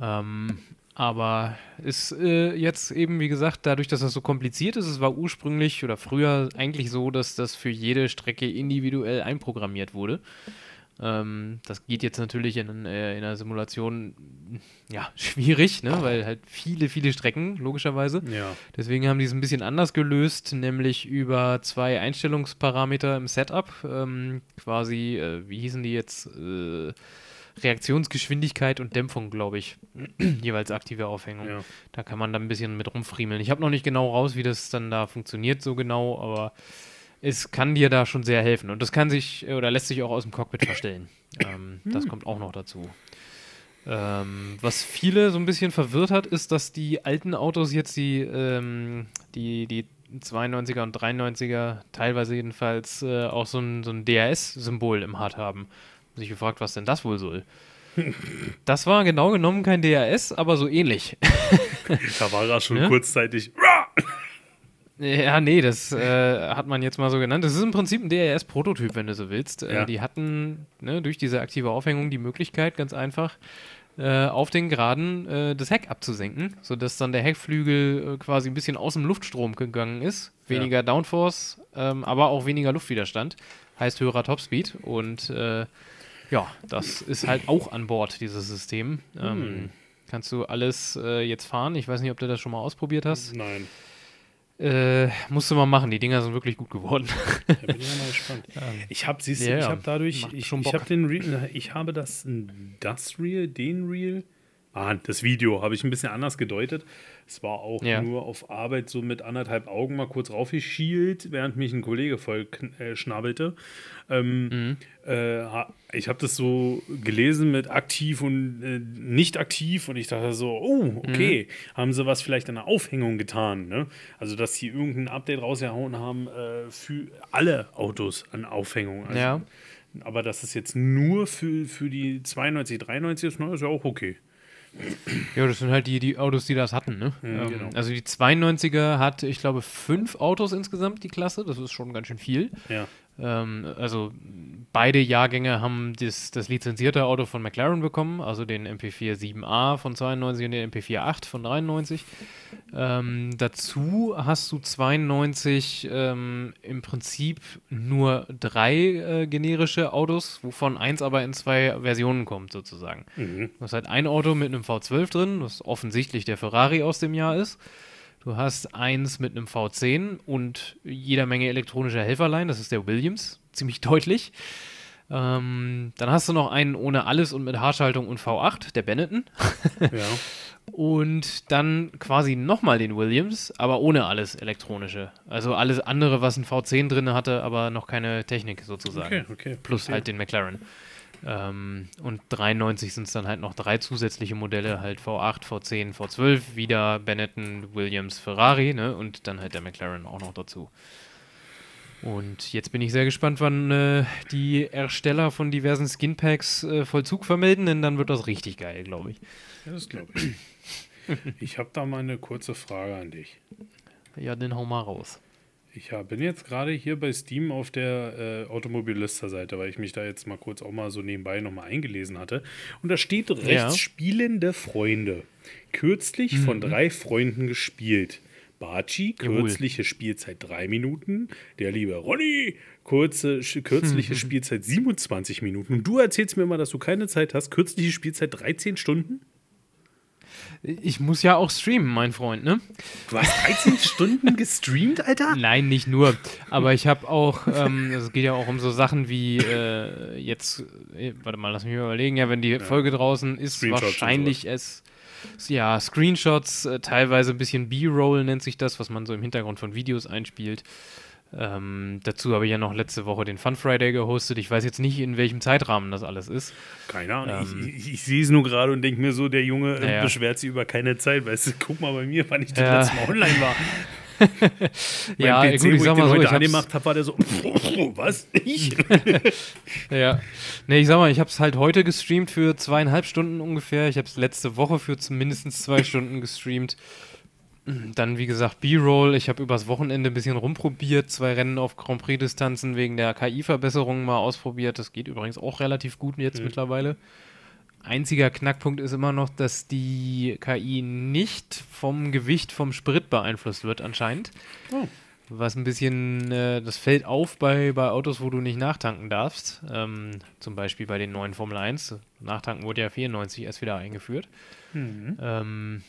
Ähm, aber ist äh, jetzt eben, wie gesagt, dadurch, dass das so kompliziert ist, es war ursprünglich oder früher eigentlich so, dass das für jede Strecke individuell einprogrammiert wurde. Ähm, das geht jetzt natürlich in, äh, in einer Simulation ja schwierig, ne? weil halt viele, viele Strecken, logischerweise. Ja. Deswegen haben die es ein bisschen anders gelöst, nämlich über zwei Einstellungsparameter im Setup. Ähm, quasi, äh, wie hießen die jetzt? Äh, Reaktionsgeschwindigkeit und Dämpfung, glaube ich. Jeweils aktive Aufhängung. Ja. Da kann man dann ein bisschen mit rumfriemeln. Ich habe noch nicht genau raus, wie das dann da funktioniert, so genau, aber es kann dir da schon sehr helfen. Und das kann sich äh, oder lässt sich auch aus dem Cockpit verstellen. Ähm, Das kommt auch noch dazu. Ähm, was viele so ein bisschen verwirrt hat, ist, dass die alten Autos jetzt die, ähm, die, die 92er und 93er, teilweise jedenfalls, äh, auch so ein, so ein DRS-Symbol im HUD haben. Sich gefragt, was denn das wohl soll. Das war genau genommen kein DRS, aber so ähnlich. Da war er schon Ne? kurzzeitig. Ja, nee, das äh, hat man jetzt mal so genannt. Das ist im Prinzip ein DRS-Prototyp, wenn du so willst. Äh, Ja. die hatten ne, durch diese aktive Aufhängung die Möglichkeit, ganz einfach äh, auf den Geraden äh, das Heck abzusenken, sodass dann der Heckflügel äh, quasi ein bisschen aus dem Luftstrom gegangen ist. Weniger Downforce, ähm, aber auch weniger Luftwiderstand. Heißt höherer Topspeed. Und äh, ja, das ist halt auch an Bord, dieses System. Ähm, Kannst du alles äh, jetzt fahren? Ich weiß nicht, ob du das schon mal ausprobiert hast. Nein. Äh, musst du mal machen, die Dinger sind wirklich gut geworden. Da bin ich ja mal gespannt. Ich habe, siehst du, Ja, ich habe dadurch, ich, schon ich habe den, Reel, ich habe das, das Reel, den Reel, ah, das Video habe ich ein bisschen anders gedeutet. Es war auch Ja. nur auf Arbeit so mit anderthalb Augen mal kurz raufgeschielt, während mich ein Kollege voll äh, schnabbelte. Ähm, Mhm. äh, ich habe das so gelesen mit aktiv und äh, nicht aktiv und ich dachte so, oh, okay, Mhm. haben sie was vielleicht an der Aufhängung getan, ne? Also, dass sie irgendein Update rausgehauen haben äh, für alle Autos an Aufhängung. Also, Ja. Aber dass es jetzt nur für, für die 92, 93 ist, ne, ist ja auch okay. Ja, das sind halt die, die Autos, die das hatten, ne? Mhm, ähm, genau. Also die 92er hat, ich glaube, fünf Autos insgesamt, die Klasse. Das ist schon ganz schön viel. Ja. Ähm, also beide Jahrgänge haben das, das lizenzierte Auto von McLaren bekommen, also den MP4 7a von 92 und den MP4 8 von 93. Ähm, dazu hast du 92 ähm, im Prinzip nur drei äh, generische Autos, wovon eins aber in zwei Versionen kommt, sozusagen. Mhm. Du hast halt ein Auto mit einem V12 drin, was offensichtlich der Ferrari aus dem Jahr ist. Du hast eins mit einem V10 und jeder Menge elektronischer Helferlein, das ist der Williams, ziemlich deutlich. Ähm, dann hast du noch einen ohne alles und mit Haarschaltung und V8, der Benetton. Ja. Und dann quasi nochmal den Williams, aber ohne alles elektronische. Also alles andere, was ein V10 drin hatte, aber noch keine Technik sozusagen. Okay, okay. Plus verstehe. halt den McLaren. Ähm, und 93 sind es dann halt noch drei zusätzliche Modelle, halt V8, V10, V12, wieder Benetton, Williams, Ferrari, ne? Und dann halt der McLaren auch noch dazu. Und jetzt bin ich sehr gespannt, wann äh, die Ersteller von diversen Skinpacks äh, Vollzug vermelden, denn dann wird das richtig geil, glaube ich. Ja, das glaube ich. Ich habe da mal eine kurze Frage an dich. Ja, den hau mal raus. Ich hab- bin jetzt gerade hier bei Steam auf der äh, Automobilista-Seite, weil ich mich da jetzt mal kurz auch mal so nebenbei nochmal eingelesen hatte. Und da steht rechts Ja. spielende Freunde. Kürzlich von drei Freunden gespielt. Baci, Jawohl. kürzliche Spielzeit drei Minuten. Der liebe Ronny, kurze, kürzliche Spielzeit 27 Minuten. Und du erzählst mir immer, dass du keine Zeit hast. Kürzliche Spielzeit 13 Stunden? Ich muss ja auch streamen, mein Freund, ne? Du hast 13 Stunden gestreamt, Alter? Nein, nicht nur. Aber ich habe auch, ähm, es geht ja auch um so Sachen wie äh, jetzt, äh, warte mal, lass mich mal überlegen, ja, wenn die Folge draußen ist, wahrscheinlich es, ja, Screenshots, äh, teilweise ein bisschen B-Roll nennt sich das, was man so im Hintergrund von Videos einspielt. Ähm, dazu habe ich ja noch letzte Woche den Fun Friday gehostet. Ich weiß jetzt nicht, in welchem Zeitrahmen das alles ist. Keine Ahnung. Ähm. ich ich, ich sehe es nur gerade und denke mir so, der Junge äh, Ja, beschwert sich über keine Zeit. Weißt du, guck mal bei mir, wann ich das Ja. letzte Mal online war. ja, PC, gut, ich sag mal so, heute ich hab's- angemacht habe, war der so, was? Ich? Ja. Nee, ich sag mal, ich habe es halt heute gestreamt für zweieinhalb Stunden ungefähr. Ich habe es letzte Woche für zumindest zwei Stunden gestreamt. Dann, wie gesagt, B-Roll. Ich habe übers Wochenende ein bisschen rumprobiert. Zwei Rennen auf Grand Prix-Distanzen wegen der KI-Verbesserungen mal ausprobiert. Das geht übrigens auch relativ gut jetzt mittlerweile. Einziger Knackpunkt ist immer noch, dass die KI nicht vom Gewicht vom Sprit beeinflusst wird, anscheinend. Oh. Was ein bisschen, äh, das fällt auf bei, bei Autos, wo du nicht nachtanken darfst. Ähm, zum Beispiel bei den neuen Formel 1. Nachtanken wurde ja 94 erst wieder eingeführt. Ähm,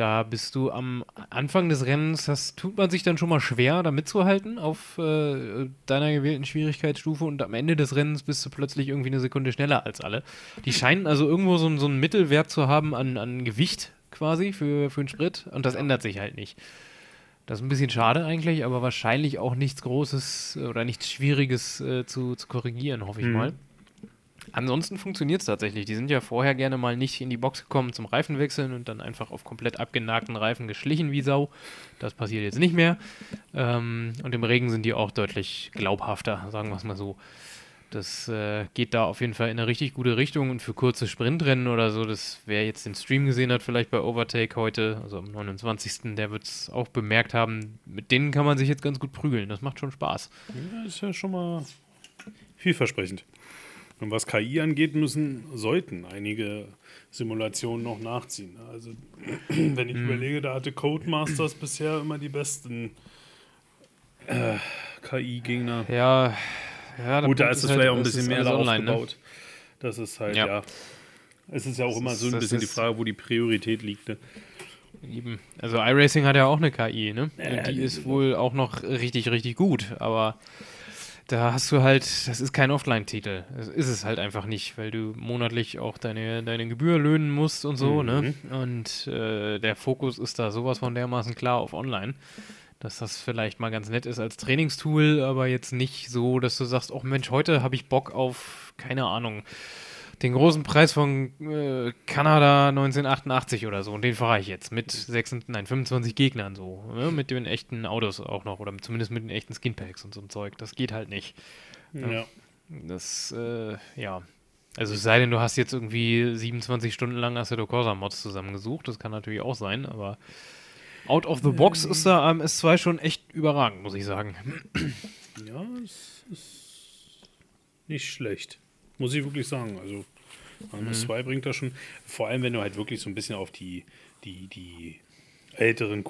da bist du am Anfang des Rennens, das tut man sich dann schon mal schwer, da mitzuhalten auf äh, deiner gewählten Schwierigkeitsstufe und am Ende des Rennens bist du plötzlich irgendwie eine Sekunde schneller als alle. Die scheinen also irgendwo so, einen- so einen Mittelwert zu haben an, an Gewicht quasi für, für den Sprit und das ändert sich halt nicht. Das ist ein bisschen schade eigentlich, aber wahrscheinlich auch nichts Großes oder nichts Schwieriges äh, zu, zu korrigieren, hoffe ich Mhm. mal. Ansonsten funktioniert es tatsächlich. Die sind ja vorher gerne mal nicht in die Box gekommen zum Reifenwechseln und dann einfach auf komplett abgenagten Reifen geschlichen wie Sau. Das passiert jetzt nicht mehr. Ähm, und im Regen sind die auch deutlich glaubhafter, sagen wir es mal so. Das äh, geht da auf jeden Fall in eine richtig gute Richtung und für kurze Sprintrennen oder so, das wer jetzt den Stream gesehen hat, vielleicht bei Overtake heute, also am 29., der wird es auch bemerkt haben, mit denen kann man sich jetzt ganz gut prügeln. Das macht schon Spaß. Ja, ist ja schon mal vielversprechend. Und was KI angeht, müssen, sollten einige Simulationen noch nachziehen. Also, wenn ich überlege, da hatte Codemasters bisher immer die besten äh, KI-Gegner. Ja, ja Gut, da ist es halt, vielleicht auch ein bisschen mehr darauf online, ne? gebaut. Das ist halt, Ja. ja. Es ist ja auch immer ist- so ein das bisschen die Frage, wo die Priorität liegt. Ne? Eben. Also iRacing hat ja auch eine KI, ne? Ja, Und die die- ist wohl auch noch richtig, richtig gut, aber da hast du halt, das ist kein Offline-Titel. Das ist es halt einfach nicht, weil du monatlich auch deine, deine Gebühr löhnen musst und so, ne? Und äh, der Fokus ist da sowas von dermaßen klar auf Online, dass das vielleicht mal ganz nett ist als Trainingstool, aber jetzt nicht so, dass du sagst, oh Mensch, heute habe ich Bock auf, keine Ahnung, den großen Preis von äh, Kanada 1988 oder so. Und den fahre ich jetzt mit 26, nein, 25 Gegnern so. Ne? Mit den echten Autos auch noch. Oder zumindest mit den echten Skinpacks und so ein Zeug. Das geht halt nicht. Ja. Das, äh, ja. Also es sei denn, du hast jetzt irgendwie 27 Stunden lang Assetto Corsa Mods zusammengesucht. Das kann natürlich auch sein, aber out of the box ist da am S2 schon echt überragend, muss ich sagen. Ja, es ist nicht schlecht. Muss ich wirklich sagen. Also, Armus 2 bringt das schon. Vor allem, wenn du halt wirklich so ein bisschen auf die, die, die älteren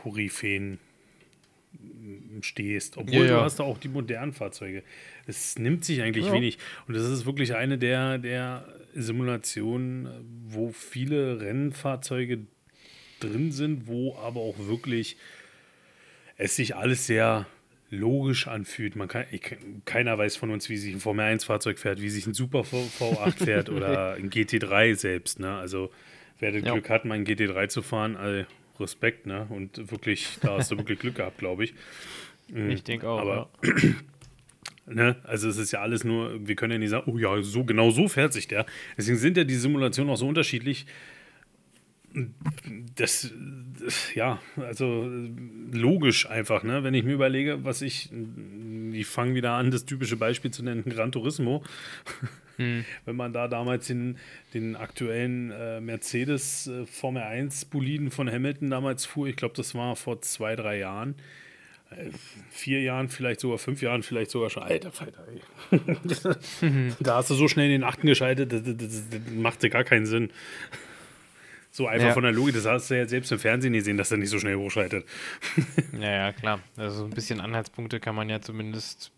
mm, stehst. Obwohl Ja, du ja. hast da auch die modernen Fahrzeuge. Es nimmt sich eigentlich Ja. wenig. Und das ist wirklich eine der, der Simulationen, wo viele Rennfahrzeuge drin sind, wo aber auch wirklich es sich alles sehr logisch anfühlt. Man kann, ich, keiner weiß von uns, wie sich ein Formel 1 Fahrzeug fährt, wie sich ein Super V- V8 fährt oder ein GT3 selbst. Ne? Also wer das Ja. Glück hat, mal ein GT3 zu fahren, all Respekt, ne? Und wirklich, da hast du wirklich Glück gehabt, glaube ich. Mhm. Ich denke auch. aber- ja. Ne? Also es ist ja alles nur, wir können ja nicht sagen, oh ja, so genau so fährt sich der. Deswegen sind ja die Simulationen auch so unterschiedlich. Das, das ja, also logisch einfach, ne? Wenn ich mir überlege, was ich, ich fange wieder an, das typische Beispiel zu nennen, Gran Turismo. Hm. Wenn man da damals den, den aktuellen äh, Mercedes äh, Formel 1 Boliden von Hamilton damals fuhr, ich glaube, das war vor zwei, drei Jahren, äh, vier Jahren, vielleicht sogar fünf Jahren, vielleicht sogar schon. Alter Falter, ey. da hast du so schnell in den Achten geschaltet, das, das, das, das machte gar keinen Sinn. So einfach Ja. von der Logik, das hast du ja selbst im Fernsehen gesehen, dass er nicht so schnell hochschaltet. Ja, ja, klar. Also ein bisschen Anhaltspunkte kann man ja zumindest,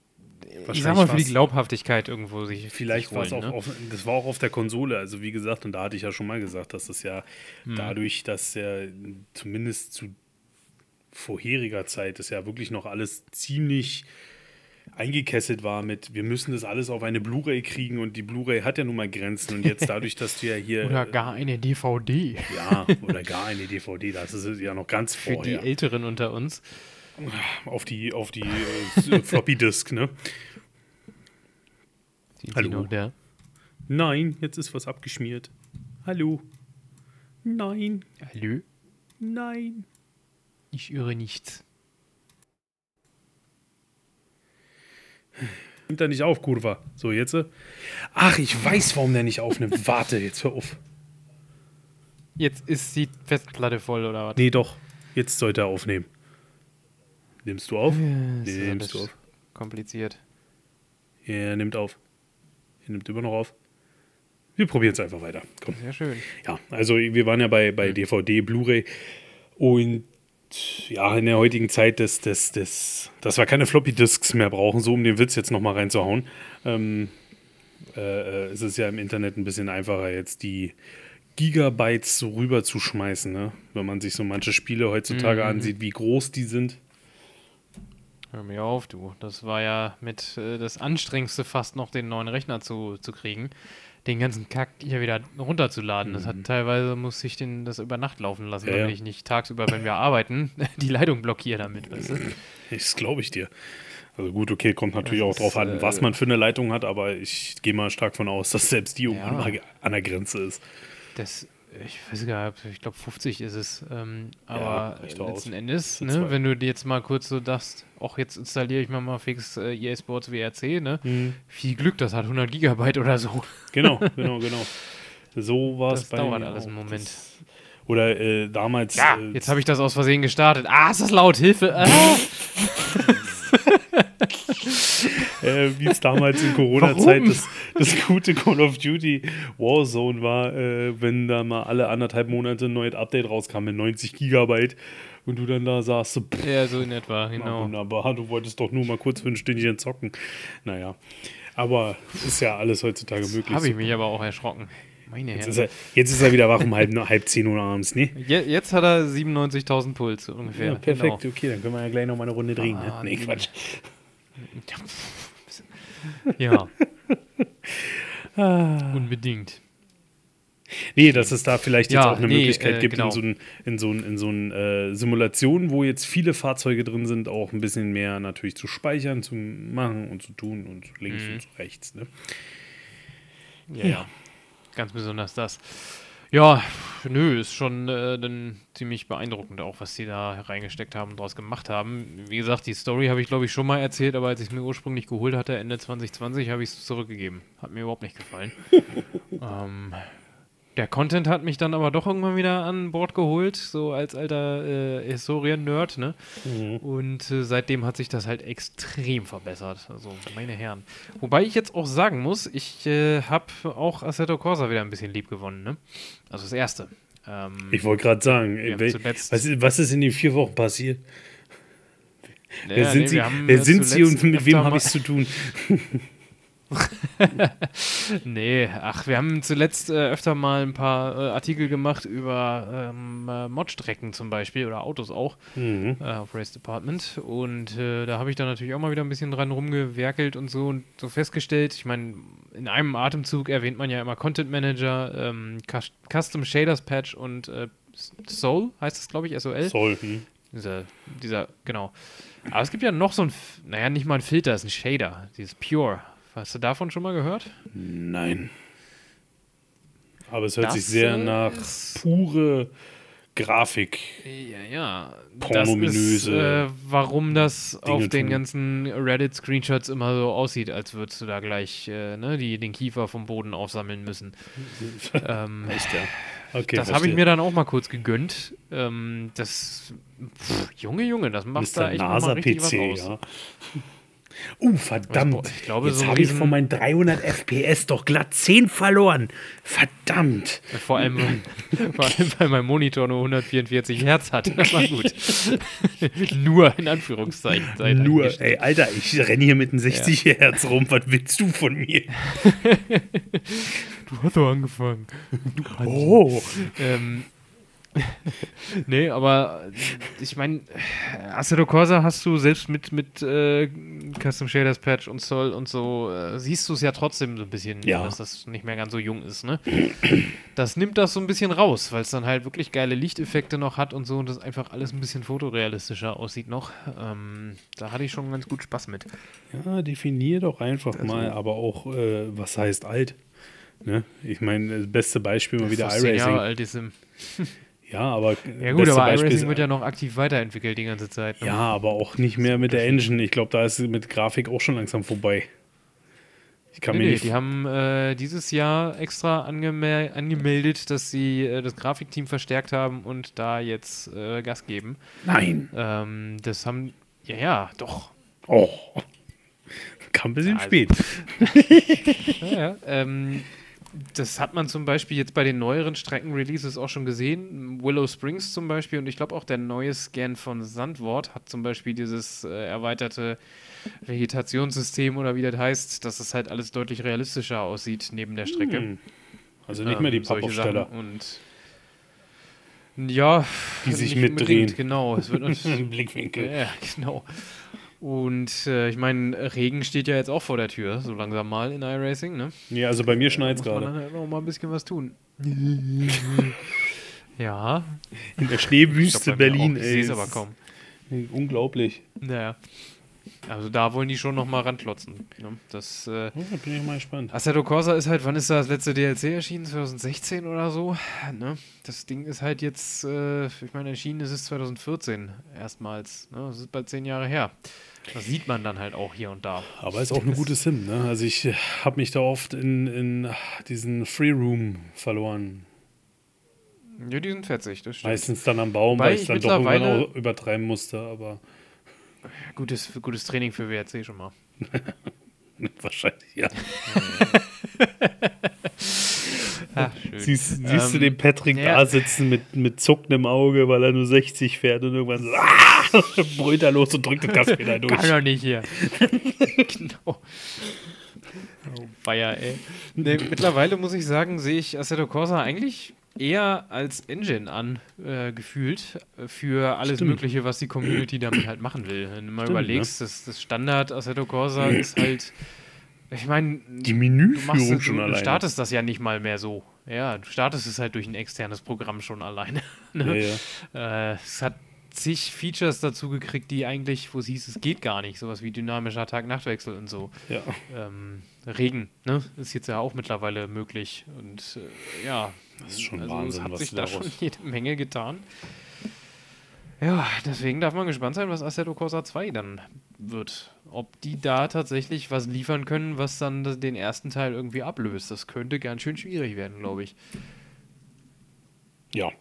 ich sag mal, für die Glaubhaftigkeit irgendwo sich Vielleicht war es auch, ne? auf, das war auch auf der Konsole, also wie gesagt, und da hatte ich ja schon mal gesagt, dass das ja Hm. dadurch, dass ja zumindest zu vorheriger Zeit das ja wirklich noch alles ziemlich eingekesselt war mit, wir müssen das alles auf eine Blu-ray kriegen und die Blu-ray hat ja nun mal Grenzen und jetzt dadurch, dass du ja hier Oder gar eine DVD. ja oder gar eine DVD, das ist ja noch ganz Für vorher die Älteren unter uns. auf die auf die äh, Floppy Disk, ne? Sind Hallo. Sie noch da? Nein, jetzt ist was abgeschmiert. Hallo. Nein, Hallo? nein. Ich irre nichts. Nimmt er nicht auf, Kurva. So, jetzt. Ach, ich weiß, warum der nicht aufnimmt. Warte, jetzt hör auf. Jetzt ist die Festplatte voll, oder was? Nee, doch. Jetzt sollte er aufnehmen. Nimmst du auf? Das Nee, nimmst du auf. kompliziert. Ja, er nimmt auf. Er nimmt immer noch auf. Wir probieren es einfach weiter. Komm. Sehr schön. Ja, also wir waren ja bei, bei DVD, Blu-ray und ja, in der heutigen Zeit, dass, dass, dass, dass wir keine Floppy-Disks mehr brauchen, so um den Witz jetzt nochmal reinzuhauen, ähm, äh, äh, ist es ja im Internet ein bisschen einfacher, jetzt die Gigabytes so rüber zu schmeißen, ne? wenn man sich so manche Spiele heutzutage ansieht, wie groß die sind. Hör mir auf, du. Das war ja mit äh, das Anstrengendste fast noch, den neuen Rechner zu, zu kriegen. Den ganzen Kack hier wieder runterzuladen. Das hat teilweise, muss ich den das über Nacht laufen lassen, Ja, damit ja. ich nicht tagsüber, wenn wir arbeiten, die Leitung blockiere damit, weißt du? Das glaube ich dir. Also gut, okay, kommt natürlich Das auch drauf ist, an, äh, was man für eine Leitung hat, aber ich gehe mal stark von aus, dass selbst die Ja. mal an der Grenze ist. Das, ich weiß gar nicht, ich glaube 50 ist es. Ähm, Ja, aber doch letzten. Endes, ne, wenn du dir jetzt mal kurz so dachtest, auch jetzt installiere ich mal mal fix äh, EA Sports WRC, ne? Mhm. Viel Glück, das hat 100 Gigabyte oder so. Genau, genau, genau. So war es bei dauert mir alles auch. einen Moment. Das, oder äh, damals. Ja, äh, jetzt habe ich das aus Versehen gestartet. Ah, ist das laut, Hilfe. Ah. äh, wie es damals in Corona-Zeit das, das gute Call of Duty Warzone war, äh, wenn da mal alle anderthalb Monate ein neues Update rauskam mit 90 Gigabyte und du dann da saßt, so, pff, ja, so in etwa, na, genau. wunderbar, du wolltest doch nur mal kurz für ein Stündchen zocken. Naja, aber ist ja alles heutzutage möglich. Habe ich mich aber auch erschrocken. Meine Jetzt ist, er, jetzt ist er wieder wach um halb, halb zehn Uhr abends, ne? Je, jetzt hat er 97.000 Puls ungefähr. Ja, perfekt, Genau. okay, dann können wir ja gleich noch mal eine Runde drehen. Ne? Ah, Nee, die- Quatsch. Ja, Ah. unbedingt. Nee, dass es da vielleicht jetzt Ja, auch eine nee, Möglichkeit äh, gibt, genau. in so einen in so ein, in so ein, äh, Simulationen, wo jetzt viele Fahrzeuge drin sind, auch ein bisschen mehr natürlich zu speichern, zu machen und zu tun und links Mhm. und zu rechts. Ne? Ja, ja. Ganz besonders das. Ja, nö, ist schon äh, dann ziemlich beeindruckend auch, was die da reingesteckt haben und draus gemacht haben. Wie gesagt, die Story habe ich glaube ich schon mal erzählt, aber als ich es mir ursprünglich geholt hatte, Ende 2020, habe ich es zurückgegeben. Hat mir überhaupt nicht gefallen. ähm, der Content hat mich dann aber doch irgendwann wieder an Bord geholt, so als alter äh, Historien-Nerd, ne? Mhm. Und äh, seitdem hat sich das halt extrem verbessert. Also, meine Herren. Wobei ich jetzt auch sagen muss, ich äh, habe auch Assetto Corsa wieder ein bisschen lieb gewonnen, ne? Also das erste. Ähm, Ich wollte gerade sagen, was, ist- was ist in den vier Wochen passiert? ja, wer sind nee, Sie, wer sind Sie und mit wem habe ich es zu tun? Nee, ach, wir haben zuletzt äh, öfter mal ein paar äh, Artikel gemacht über ähm, äh, Modstrecken zum Beispiel oder Autos auch Mhm. äh, auf Race Department. Und äh, da habe ich dann natürlich auch mal wieder ein bisschen dran rumgewerkelt und so und so festgestellt. Ich meine, in einem Atemzug erwähnt man ja immer Content Manager, ähm, Cus- Custom Shaders Patch und äh, Soul heißt es, glaube ich, SOL. Soll. Hm. Dieser, dieser, genau. Aber es gibt ja noch so ein, naja, nicht mal ein Filter, es ist ein Shader, dieses Pure. Hast du davon schon mal gehört? Nein. Aber es hört Das, sich sehr nach pure Grafik. Ja, ja. Pornominöse Das ist, äh, warum das Dinge auf den tun. ganzen Reddit-Screenshots immer so aussieht, als würdest du da gleich äh, ne, die, den Kiefer vom Boden aufsammeln müssen. ähm, Echt, ja. Okay, das habe ich mir dann auch mal kurz gegönnt. Ähm, das, pff, Junge, Junge, das macht da Mr. echt noch mal richtig was NASA-PC, aus. ja. Uh, verdammt. Ich glaube, Jetzt so habe ich von meinen 300 FPS doch glatt 10 verloren. Verdammt. Vor allem, vor allem, weil mein Monitor nur 144 Hertz hat. Das war gut. nur in Anführungszeichen. Nur, ey, Alter, ich renne hier mit einem 60 Hertz rum. Was willst du von mir? Du hast doch angefangen. Oh. Ähm, nee, aber äh, ich meine, Assetto Corsa hast du selbst mit, mit äh, Custom Shaders Patch und Soul und so, äh, siehst du es ja trotzdem so ein bisschen, Ja. dass das nicht mehr ganz so jung ist, ne? Das nimmt das so ein bisschen raus, weil es dann halt wirklich geile Lichteffekte noch hat und so und das einfach alles ein bisschen fotorealistischer aussieht noch. Ähm, da hatte ich schon ganz gut Spaß mit. Ja, definier doch einfach mal, aber auch, äh, was heißt alt? Ne? Ich meine, das beste Beispiel mal wieder zehn Jahre iRacing. alt ist im Ja, aber Ja gut, aber Beispiel iRacing wird ja noch aktiv weiterentwickelt die ganze Zeit. ne? Ja, aber auch nicht mehr mit der Engine. Ich glaube, da ist mit Grafik auch schon langsam vorbei. Ich kann Nee, mir nicht. die haben äh, dieses Jahr extra angeme angemeldet, dass sie äh, das Grafikteam verstärkt haben und da jetzt äh, Gas geben. Nein. Ähm, das haben, ja, ja, doch. Oh. Kam ein bisschen Also- spät. Ja, ja, ähm, das hat man zum Beispiel jetzt bei den neueren Streckenreleases auch schon gesehen. Willow Springs zum Beispiel und ich glaube auch der neue Scan von Sandwort hat zum Beispiel dieses äh, erweiterte Vegetationssystem oder wie das heißt, dass es halt alles deutlich realistischer aussieht neben der Strecke. Hm. Also nicht mehr die Ähm, Pappaufsteller. Und ja, Die sich mitdrehen. Genau, es wird natürlich. Blickwinkel. ja, genau. Und äh, ich meine, Regen steht ja jetzt auch vor der Tür, so langsam mal in iRacing, ne? Ja, also bei mir schneit es gerade. dann halt noch mal ein bisschen was tun. ja. In der Schneewüste Berlin. auch. Ich ey, sehe aber kaum. Unglaublich. Naja. Also da wollen die schon noch mal ranklotzen. Ne? Das, äh, Oh, da bin ich mal gespannt. Assetto Corsa ist halt, wann ist das letzte DLC erschienen? 2016 oder so? Ne? Das Ding ist halt jetzt, äh, ich meine, erschienen ist es 2014 erstmals. Ne? Das ist bald zehn Jahre her. Das sieht man dann halt auch hier und da. Aber ist auch eine gute Sim, ne? Also ich habe mich da oft in, in diesen Free Room verloren. Ja, die sind fetzig, das stimmt. Meistens dann am Baum, Wobei weil ich dann doch irgendwann auch übertreiben musste, aber Gutes, gutes Training für WRC schon mal. wahrscheinlich ja. Ah, schön. Siehst, siehst du Ähm, den Patrick ja. da sitzen mit, mit zuckendem Auge, weil er nur 60 fährt und irgendwann so, ah, brüllt er los und drückt das Gaspedal durch. Kann doch nicht hier. genau. Oh, Bayer, ey. Nee, mittlerweile muss ich sagen, sehe ich Assetto Corsa eigentlich eher als Engine an, äh, gefühlt, äh, für alles Stimmt. Mögliche, was die Community damit halt machen will. Wenn du mal Stimmt, überlegst, das, das Standard Assetto Corsa ist halt, ich meine, Die du, machst, Menüführung es- schon du, du alleine. startest das ja nicht mal mehr so. Ja, du startest es halt durch ein externes Programm schon alleine. ja, ne? ja. Äh, es hat zig Features dazu gekriegt, die eigentlich, wo es hieß, es geht gar nicht. Sowas wie dynamischer Tag-Nacht-Wechsel und so. ja. Ähm, Regen, ne? Ist jetzt ja auch mittlerweile möglich. Und äh, ja, Das ist schon also Wahnsinn, es hat was sich da schon jede Menge getan. Ja, deswegen darf man gespannt sein, was Assetto Corsa 2 dann wird. Ob die da tatsächlich was liefern können, was dann den ersten Teil irgendwie ablöst. Das könnte ganz schön schwierig werden, glaube ich. Ja.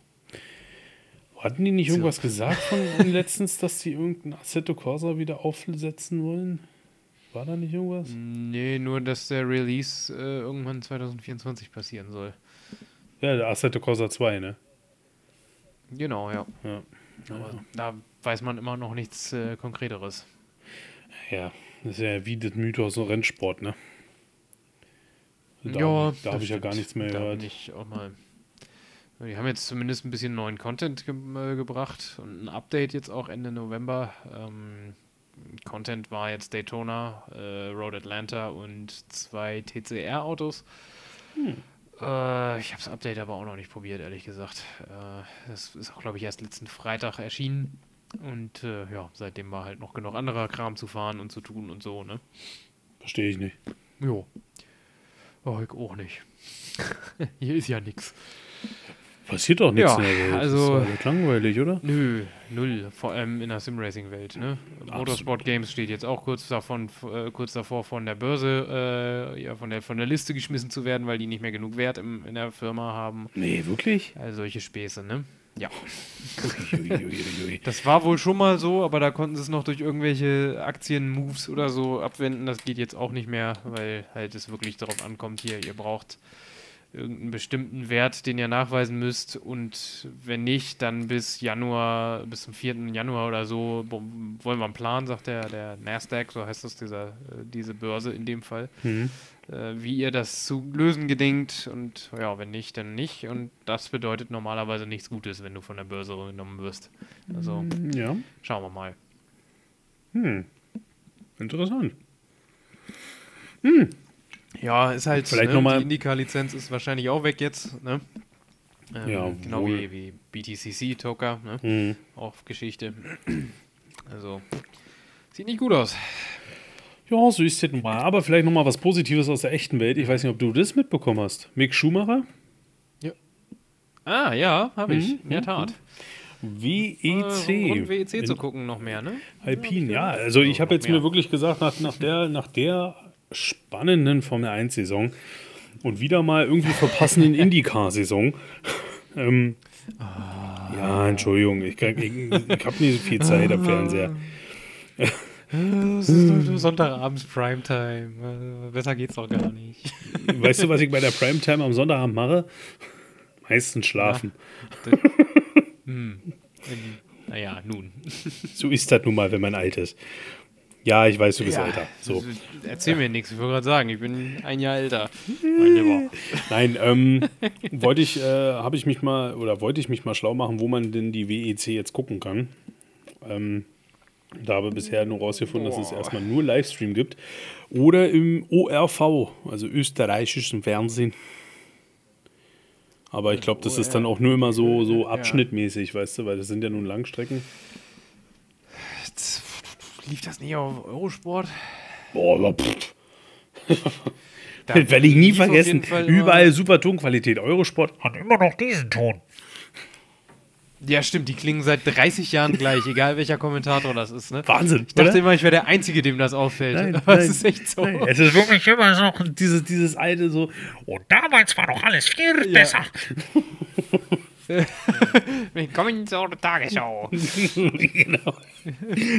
Hatten die nicht irgendwas gesagt von ihnen letztens, dass die irgendein Assetto Corsa wieder aufsetzen wollen? War da nicht irgendwas? Nee, nur, dass der Release äh, irgendwann 2024 passieren soll. Ja, der Assetto Corsa 2, ne? Genau, ja. Ja. Aber da weiß man immer noch nichts äh, Konkreteres. Ja, das ist ja wie das Mythos und Rennsport, ne? Da, ja, da habe ich ja gar nichts mehr da gehört. ich auch mal. Die haben jetzt zumindest ein bisschen neuen Content ge äh, gebracht und ein Update jetzt auch Ende November. Ähm, Content war jetzt Daytona, äh, Road Atlanta und zwei TCR-Autos. Äh, ich habe das Update aber auch noch nicht probiert, ehrlich gesagt. Äh, das ist auch, glaube ich, erst letzten Freitag erschienen. Und äh, ja, seitdem war halt noch genug anderer Kram zu fahren und zu tun und so, ne? Verstehe ich nicht. Jo. Oh, ich auch nicht. Hier ist ja nix. Passiert doch nichts Ja, der Welt. also- das ist doch langweilig, oder? Nö, null. Vor allem in der Sim-Racing-Welt. Ne? Motorsport Games steht jetzt auch kurz, davon, äh, kurz davor, von der Börse, äh, ja, von der, von der Liste geschmissen zu werden, weil die nicht mehr genug Wert im, in der Firma haben. Nee, wirklich? Also solche Späße, ne? Ja. Das war wohl schon mal so, aber da konnten sie es noch durch irgendwelche Aktien-Moves oder so abwenden. Das geht jetzt auch nicht mehr, weil halt es wirklich darauf ankommt, hier, ihr braucht irgendeinen bestimmten Wert, den ihr nachweisen müsst und wenn nicht, dann bis Januar, bis zum 4. Januar oder so wollen wir einen Plan, sagt der, der Nasdaq, so heißt das, dieser, äh, diese Börse in dem Fall, Mhm. äh, wie ihr das zu lösen gedenkt und ja, wenn nicht, dann nicht und das bedeutet normalerweise nichts Gutes, wenn du von der Börse genommen wirst. Also Ja. schauen wir mal. Hm. Interessant. Ja, ist halt, Vielleicht ne, noch mal- die Indica-Lizenz ist wahrscheinlich auch weg jetzt, ne? Ähm, Ja, genau wohl. wie, wie BTCC-Toker, ne? Mhm. Auch Geschichte. Also, sieht nicht gut aus. Ja, so ist es mal. Aber vielleicht noch mal was Positives aus der echten Welt. Ich weiß nicht, ob du das mitbekommen hast. Mick Schumacher, Ah, ja, habe ich, Mhm, in der Tat. WEC. Äh, und WEC zu gucken noch mehr, ne? Alpine, ja. Also ich habe jetzt mir wirklich gesagt, nach, nach, der, nach der spannenden Formel 1-Saison und wieder mal irgendwie verpassenden IndyCar-Saison. Ähm, Ja, Entschuldigung, ich, ich, ich habe nicht so viel Zeit am Fernseher. Das ist Sonntagabends Primetime. Besser geht's doch gar nicht. Weißt du, was ich bei der Primetime am Sonntagabend mache? Meistens schlafen. hm. Naja, nun. So ist das nun mal, wenn man alt ist. Ja, ich weiß, du bist älter. So. Erzähl mir nichts, ich wollte gerade sagen, ich bin ein Jahr älter. Nein, ähm, wollte ich, äh, habe ich mich mal, oder wollte ich mich mal schlau machen, wo man denn die WEC jetzt gucken kann. Ähm, da habe ich bisher nur rausgefunden, dass es erstmal nur Livestream gibt. Oder im ORV, also österreichischen Fernsehen. Aber ich glaube, das ist dann auch nur immer so, so abschnittmäßig, weißt du, weil das sind ja nun Langstrecken. Lief das nicht auf Eurosport? Boah, aber pff, Da das werde ich nie vergessen. Überall super Tonqualität. Eurosport hat immer noch diesen Ton. Ja, stimmt, die klingen seit 30 Jahren gleich, egal welcher Kommentator das ist, ne? Wahnsinn. Ich dachte oder? immer, ich wäre der Einzige, dem das auffällt. Nein, Aber nein, es ist echt so. Nein, es ist wirklich immer noch dieses, dieses alte so, und damals war doch alles viel besser. Willkommen zur Tagesschau. genau.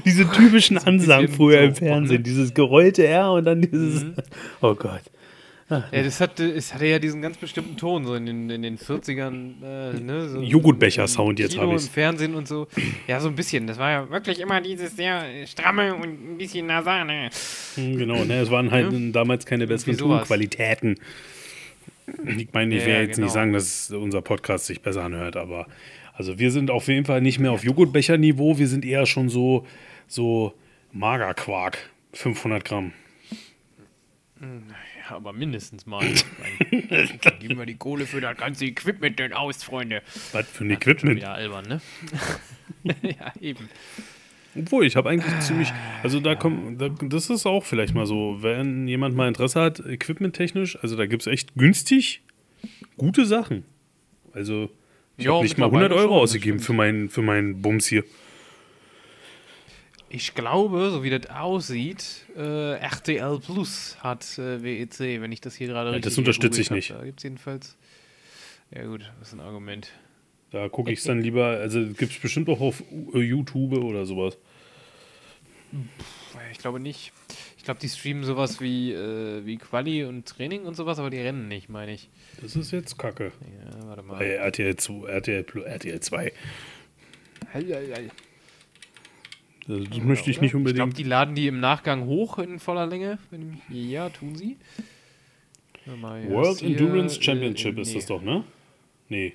Diese typischen Ansagen früher im Fernsehen, ne? dieses gerollte R und dann dieses, oh Gott. Ja, das hatte, es hatte ja diesen ganz bestimmten Ton, so in den, in den 40ern. Äh, ne, so Joghurtbecher-Sound, jetzt Kino, hab im. Fernsehen und so. Ja, so ein bisschen. Das war ja wirklich immer dieses sehr stramme und ein bisschen Nasane. Genau, ne, es waren halt damals keine besseren sowas. Ich meine, ich Ja, will ja, jetzt genau. nicht sagen, dass unser Podcast sich besser anhört, aber also wir sind auf jeden Fall nicht mehr auf Joghurtbecher-Niveau, wir sind eher schon so, so Magerquark, 500 Gramm. Ja, aber mindestens mal. Dann geben wir die Kohle für das ganze Equipment denn aus, Freunde. Was für ein Equipment. wieder albern, ne? ja, eben. Obwohl, ich habe eigentlich ziemlich, also da kommt, da, das ist auch vielleicht mal so, wenn jemand mal Interesse hat, equipmenttechnisch, also da gibt es echt günstig gute Sachen. Also ich habe nicht mal 100 mittlerweile Euro schon, ausgegeben für meinen für meinen Bums hier. Ich glaube, so wie das aussieht, äh, RTL Plus hat äh, WEC, wenn ich das hier gerade Ja, richtig das unterstütze ich gegoogelt nicht. hab. Da gibt es jedenfalls. Ja, gut, das ist ein Argument. Da gucke ich es dann lieber, also gibt es bestimmt auch auf äh, YouTube oder sowas. Ich glaube nicht. Ich glaube, die streamen sowas wie, äh, wie Quali und Training und sowas, aber die rennen nicht, meine ich. Das ist jetzt Kacke. Ja, warte mal. Bei RTL 2, RTL, Plus- RTL 2. Hei, hei, hei. Das, das möchte ich nicht Ich glaube, unbedingt. die laden die im Nachgang hoch in voller Länge. Ja, tun sie. Mal, ja, World Endurance äh, Championship nee. ist das doch, ne? Nee.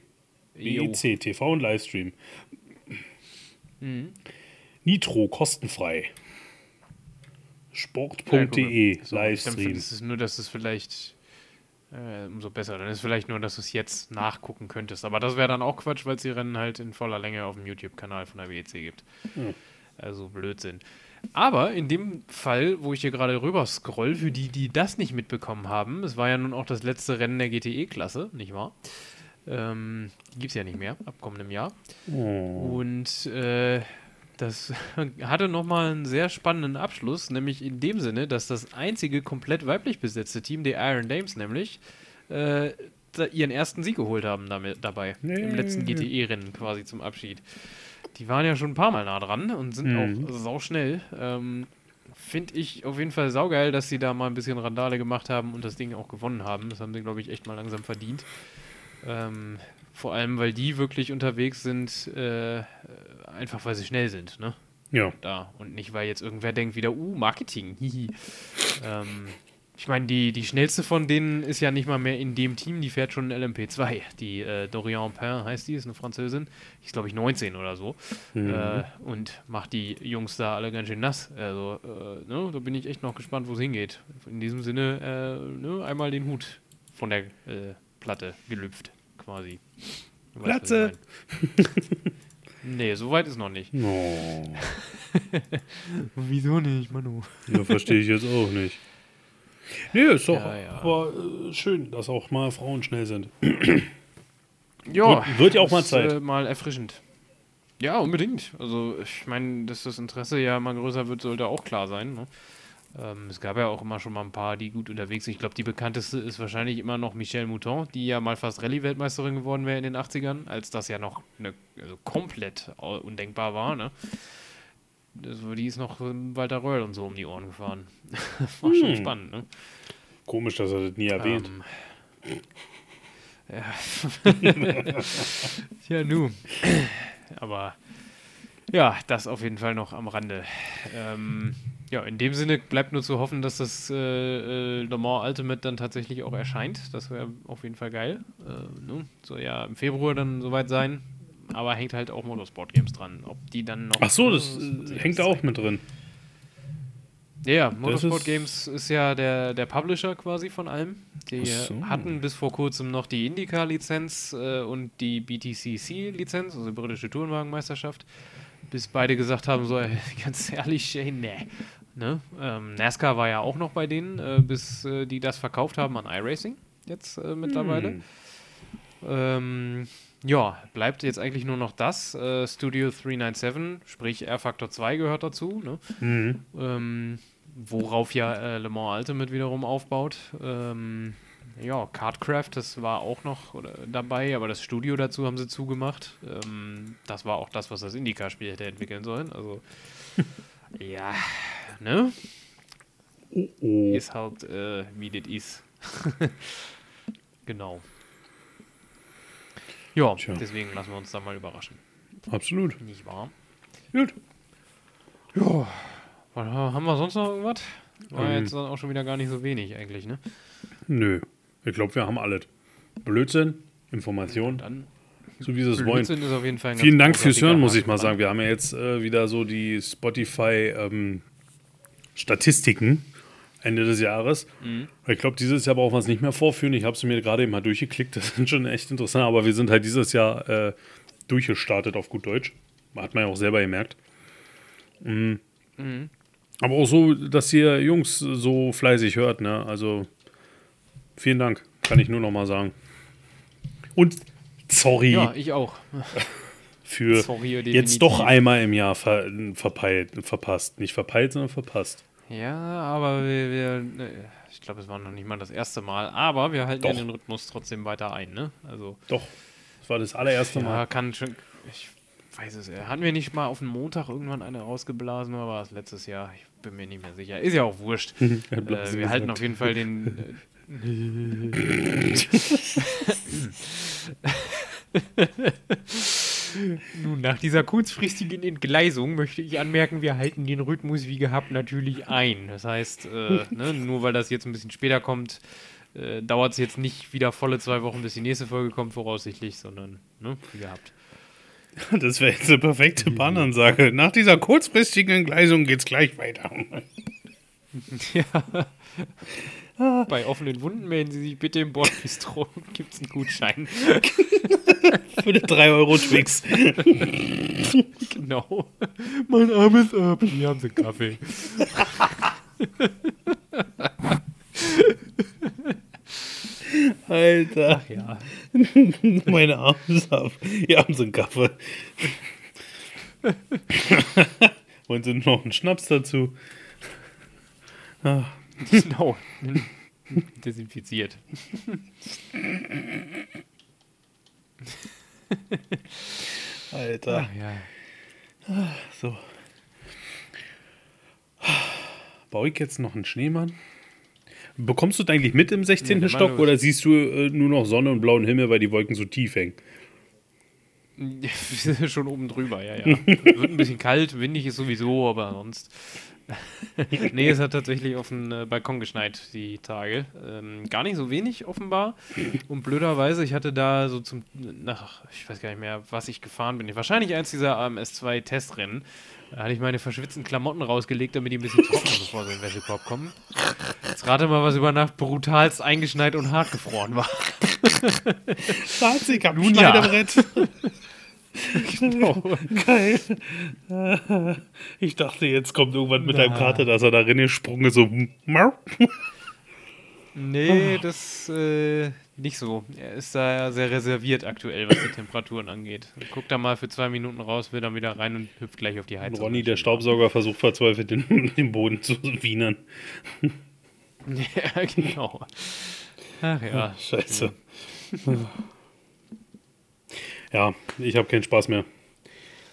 WEC, TV und Livestream. Mhm. Nitro, kostenfrei. Ja, Sport.de. So, Dann Livestream. ist es nur, dass es vielleicht äh, umso besser. Dann ist vielleicht nur, dass du es jetzt nachgucken könntest. Aber das wäre dann auch Quatsch, weil es die Rennen halt in voller Länge auf dem YouTube-Kanal von der WEC gibt. Hm. Also Blödsinn. Aber in dem Fall, wo ich hier gerade rüber scroll, für die, die das nicht mitbekommen haben, es war ja nun auch das letzte Rennen der GTE-Klasse, nicht wahr? Ähm, Gibt es ja nicht mehr, ab kommendem Jahr. Oh. Und äh, das hatte nochmal einen sehr spannenden Abschluss, nämlich in dem Sinne, dass das einzige komplett weiblich besetzte Team, die Iron Dames nämlich, äh, ihren ersten Sieg geholt haben damit, dabei. Im letzten GTE-Rennen quasi zum Abschied. Die waren ja schon ein paar Mal nah dran und sind Mhm. auch sauschnell. Ähm, Finde ich auf jeden Fall saugeil, dass sie da mal ein bisschen Randale gemacht haben und das Ding auch gewonnen haben. Das haben sie, glaube ich, echt mal langsam verdient. Ähm, vor allem, weil die wirklich unterwegs sind, äh, einfach weil sie schnell sind, ne? Ja. Da. Und nicht, weil jetzt irgendwer denkt wieder, uh, Marketing, hihi. ähm, ich meine, die, die schnellste von denen ist ja nicht mal mehr in dem Team, die fährt schon ein LMP2. Die äh, Dorian Pain heißt die, ist eine Französin. Die ist, glaube ich, 19 oder so. Äh, und macht die Jungs da alle ganz schön nass. Also, äh, ne, da bin ich echt noch gespannt, wo es hingeht. In diesem Sinne, äh, ne, einmal den Hut von der äh, Platte gelüpft, quasi. Platze! nee, so weit ist noch nicht. Oh. Wieso nicht, Manu? Ja, verstehe ich jetzt auch nicht. Nee, ist doch Ja, ja. aber äh, schön, dass auch mal Frauen schnell sind. Ja, Wird- wird ja auch mal ist, Zeit. Äh, mal erfrischend. Ja, unbedingt. Also ich meine, dass das Interesse ja mal größer wird, sollte auch klar sein. Ne? Ähm, es gab ja auch immer schon mal ein paar, die gut unterwegs sind. Ich glaube, die bekannteste ist wahrscheinlich immer noch Michelle Mouton, die ja mal fast Rallye-Weltmeisterin geworden wäre in den 80ern, als das ja noch eine, also komplett undenkbar war. Ne? Das, die ist noch ähm, Walter Röhrl und so um die Ohren gefahren. war schon Hm. spannend, ne? Komisch, dass er das nie erwähnt. Ähm, ja. ja, nu. Aber ja, das auf jeden Fall noch am Rande. Ähm, ja, in dem Sinne bleibt nur zu hoffen, dass das äh, äh, Le Mans Ultimate dann tatsächlich auch erscheint. Das wäre auf jeden Fall geil. Äh, ne? Soll ja im Februar dann soweit sein. Aber hängt halt auch Motorsport Games dran. Ob die dann noch. Ach so, das äh, äh, hängt da auch mit drin. ja, ja, Motorsport ist- Games ist ja der, der Publisher quasi von allem. Die so. hatten bis vor kurzem noch die IndyCar-Lizenz äh, und die BTCC-Lizenz, also die britische Tourenwagenmeisterschaft, bis beide gesagt haben, so, ganz ehrlich, ey, nee. Ne? Ähm, NASCAR war ja auch noch bei denen, äh, bis äh, die das verkauft haben an iRacing jetzt äh, mittlerweile. Hm. Ähm, ja, bleibt jetzt eigentlich nur noch das. Äh, Studio 397, sprich R-Factor 2 gehört dazu. Ne? Mhm. ähm, worauf ja äh, Le Mans Ultimate wiederum aufbaut. Ähm, ja, Cardcraft, das war auch noch oder, dabei, aber das Studio dazu haben sie zugemacht. Ähm, das war auch das, was das Indica-Spiel hätte entwickeln sollen. Also, ja, ne? Oh, oh. Ist halt, äh, wie das ist. genau. Ja, Tja. deswegen lassen wir uns da mal überraschen. Absolut. Nicht wahr? Gut. Ja. Haben wir sonst noch irgendwas? War Ähm. jetzt dann auch schon wieder gar nicht so wenig eigentlich, ne? Nö. Ich glaube, wir haben alles. Blödsinn, Information, Dann so wie sie es wollen. Blödsinn ist auf jeden Fall ein Vielen Dank fürs Hören, muss ich mal sagen. Wir haben ja jetzt äh, wieder so die Spotify-Statistiken Ende des Jahres. Mhm. Ich glaube, dieses Jahr brauchen wir es nicht mehr vorführen. Ich habe sie mir gerade eben mal durchgeklickt. Das sind schon echt interessant. Aber wir sind halt dieses Jahr äh, durchgestartet auf gut Deutsch. Hat man ja auch selber gemerkt. Mhm. Mhm. Aber auch so, dass ihr Jungs so fleißig hört. Ne? Also vielen Dank, kann ich nur noch mal sagen. Und sorry Ja, ich auch. für sorry, jetzt doch einmal im Jahr ver verpeilt, verpasst. Nicht verpeilt, sondern verpasst. Ja, aber wir, wir ne, ich glaube, es war noch nicht mal das erste Mal, aber wir halten ja den Rhythmus trotzdem weiter ein, ne? Also, Doch, Das war das allererste Ja, Mal. kann schon. Ich weiß es. ja. Hatten wir nicht mal auf den Montag irgendwann eine rausgeblasen oder war es letztes Jahr? Ich bin mir nicht mehr sicher. Ist ja auch wurscht. äh, wir halten auf jeden Fall den. Nun, nach dieser kurzfristigen Entgleisung möchte ich anmerken, wir halten den Rhythmus wie gehabt natürlich ein. Das heißt, äh, ne, nur weil das jetzt ein bisschen später kommt, äh, dauert es jetzt nicht wieder volle zwei Wochen, bis die nächste Folge kommt, voraussichtlich, sondern ne, wie gehabt. Das wäre jetzt eine perfekte Bahnansage. Nach dieser kurzfristigen Entgleisung geht's gleich weiter. Ja. Bei offenen Wunden melden Sie sich bitte im Bordbistro. Gibt es einen Gutschein? Für eine 3 Euro Twix. Genau. Mein Arm ist ab. Hier haben Sie einen Kaffee. Alter, Ja. meine Arme ist ab. Hier haben sie einen Kaffee. Wollen sie noch einen Schnaps dazu? Genau. Desinfiziert. Alter. ja. So. Baue ich jetzt noch einen Schneemann? Bekommst du das eigentlich mit im 16. Ja, Stock oder siehst du äh, nur noch Sonne und blauen Himmel, weil die Wolken so tief hängen? Schon oben drüber, ja, ja. Wird ein bisschen kalt, windig ist sowieso, aber sonst. nee, es hat tatsächlich auf den äh, Balkon geschneit, die Tage. Ähm, gar nicht so wenig, offenbar. Und blöderweise, ich hatte da so zum, nach, ich weiß gar nicht mehr, was ich gefahren bin. Wahrscheinlich eins dieser AMS2-Testrennen. Da hatte ich meine verschwitzten Klamotten rausgelegt, damit die ein bisschen trocknen, bevor sie in den Wäschekorb kommen. Jetzt rate mal, was über Nacht brutalst eingeschneit und hart gefroren war. Hab ein Nun ja. Genau. Geil. Ich dachte, jetzt kommt irgendwann mit Na. Kater, dass er da rein gesprungen ist, so. Nee, das äh, nicht so. Er ist da sehr reserviert aktuell, was die Temperaturen angeht. Guckt da mal für zwei Minuten raus, will dann wieder rein und hüpft gleich auf die Heizung. Ronny, der Staubsauger, versucht verzweifelt, den, den Boden zu wienern. Ja, genau. Ach ja. Scheiße. Ja, ich habe keinen Spaß mehr.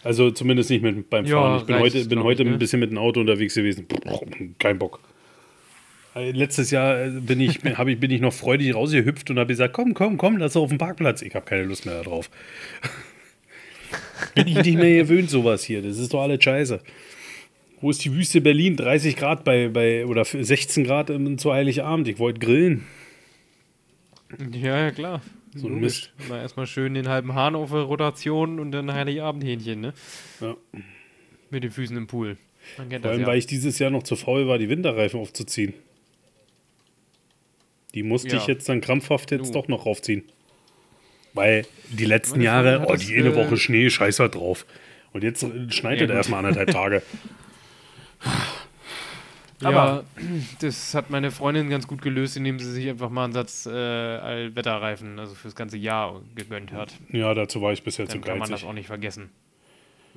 Also zumindest nicht mit beim Ja, Fahren. Ich bin heute, bin heute ich, ne? ein bisschen mit dem Auto unterwegs gewesen. Kein Bock. Äh, Letztes Jahr äh, bin ich, hab ich, bin ich noch freudig rausgehüpft und habe gesagt, komm, komm, komm, lass auf den Parkplatz. Ich habe keine Lust mehr darauf. bin ich nicht mehr gewöhnt, sowas hier. Das ist doch alles scheiße. Wo ist die Wüste Berlin? 30 Grad bei, bei oder 16 Grad im, zu Heiligabend. Ich wollte grillen. Ja, ja, klar. So ein Logisch. Mal erstmal schön den halben Hahn auf Rotation und dann Heiligabendhähnchen, ne? Ja. Mit den Füßen im Pool. Man kennt Vor allem, ja. weil ich dieses Jahr noch zu faul war, die Winterreifen aufzuziehen. Die musste Ja. ich jetzt dann krampfhaft jetzt Du. doch noch raufziehen. Weil die letzten Meine Jahre, oh, die eine äh, Woche Schnee, scheiß halt drauf. Und jetzt schneit Ja, gut. erstmal anderthalb Tage. Ja, Aber- das hat meine Freundin ganz gut gelöst, indem sie sich einfach mal einen Satz äh, Allwetterreifen, also fürs ganze Jahr gegönnt hat. Ja, dazu war ich bisher zu Dann kann man das geizig. auch nicht vergessen.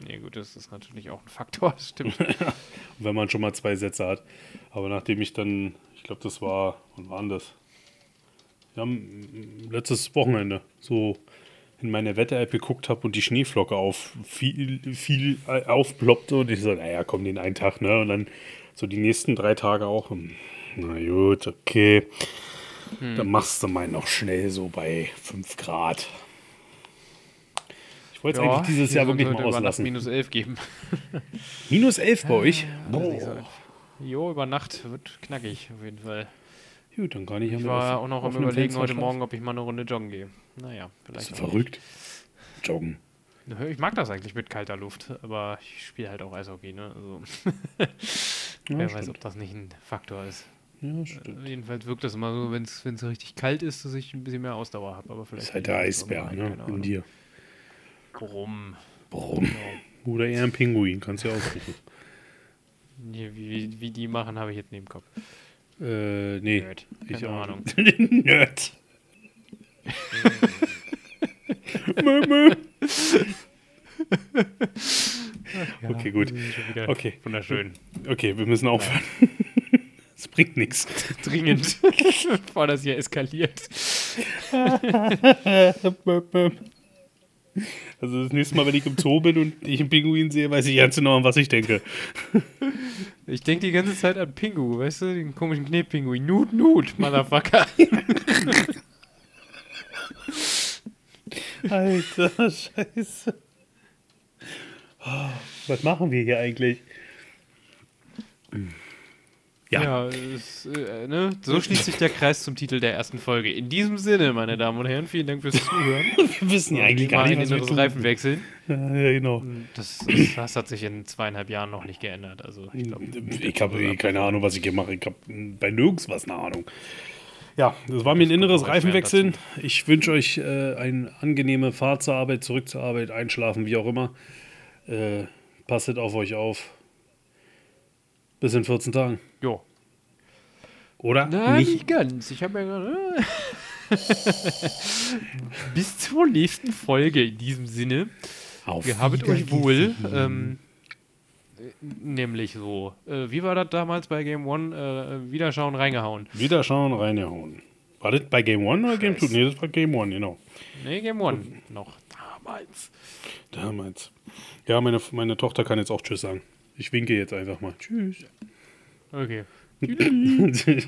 Nee, gut, das ist natürlich auch ein Faktor, stimmt. Wenn man schon mal zwei Sätze hat. Aber nachdem ich dann, ich glaube, das war, wann war das? Ja, letztes Wochenende so in meine Wetter-App geguckt habe und die Schneeflocke auf viel, viel äh, aufploppte und ich so, naja, komm, den einen Tag, ne? Und dann so die nächsten drei Tage auch. hm, Na gut, okay. Dann machst du mal noch schnell so bei 5 Grad. Ich wollte es eigentlich dieses Jahr wirklich mal auslassen. minus 11 geben. Minus 11 bei euch? Boah. Jo, über Nacht wird knackig auf jeden Fall. Gut, dann kann ich ja Ich war auch noch am überlegen heute. Morgen, ob ich mal eine Runde joggen gehe. Naja, Bist vielleicht du auch verrückt? Joggen. nicht. Ich mag das eigentlich mit kalter Luft, aber ich spiele halt auch Eishockey, ne? Also, Ja, wer weiß, ob das nicht ein Faktor ist. Ja, stimmt. Jedenfalls wirkt das immer so, wenn es richtig kalt ist, dass ich ein bisschen mehr Ausdauer habe. Aber vielleicht Das ist halt der Eisbär, ne? In Ahnung. dir. Warum? Warum? Oder eher ein Pinguin, kannst du ja aussuchen. Nee, wie, wie die machen, habe ich jetzt neben dem Kopf. äh, nee. Nerd. Ich Keine auch Ahnung. Nerd. Mö, mö. Okay, gut. Okay. Wunderschön. Okay, wir müssen aufhören. Es bringt nichts. Dringend. Bevor das hier eskaliert. Also das nächste Mal, wenn ich im Zoo bin und ich einen Pinguin sehe, weiß ich ganz genau, an was ich denke. Ich denke die ganze Zeit an Pingu, weißt du, den komischen Knetpinguin. Nut, Nut, Motherfucker. Alter, scheiße. Oh, was machen wir hier eigentlich? Ja. Ja, es, äh, ne? so schließt sich der Kreis zum Titel der ersten Folge. In diesem Sinne, meine Damen und Herren, vielen Dank fürs Zuhören. Wir wissen ja eigentlich gar nicht, was wir inneres tun. Reifenwechseln. Ja, ja, genau. Das, das, das hat sich in zweieinhalb Jahren noch nicht geändert. Also ich glaube, Ich habe eh keine Ahnung, was ich hier mache. Ich habe bei nirgends was eine Ahnung. Ja, das war mir ein inneres Reifenwechseln. Ich wünsche euch äh, eine angenehme Fahrt zur Arbeit, zurück zur Arbeit, einschlafen, wie auch immer. Äh, passet auf euch auf. Bis in 14 Tagen. jo. Oder? Na, nicht? nicht ganz. Ich habe ja gerade. Bis zur nächsten Folge in diesem Sinne. Auf Gehabet euch wohl. Ähm, äh, nämlich so. Äh, wie war das damals bei Game One? Äh, Wiederschauen, reingehauen. Wieder schauen, reinhauen. War das bei Game One oder Game 2? Nee, das war Game One, genau. Nee, Game One noch. Damals. Damals. Ja, meine, meine Tochter kann jetzt auch Tschüss sagen. Ich winke jetzt einfach mal. Tschüss. Okay. Tschüss.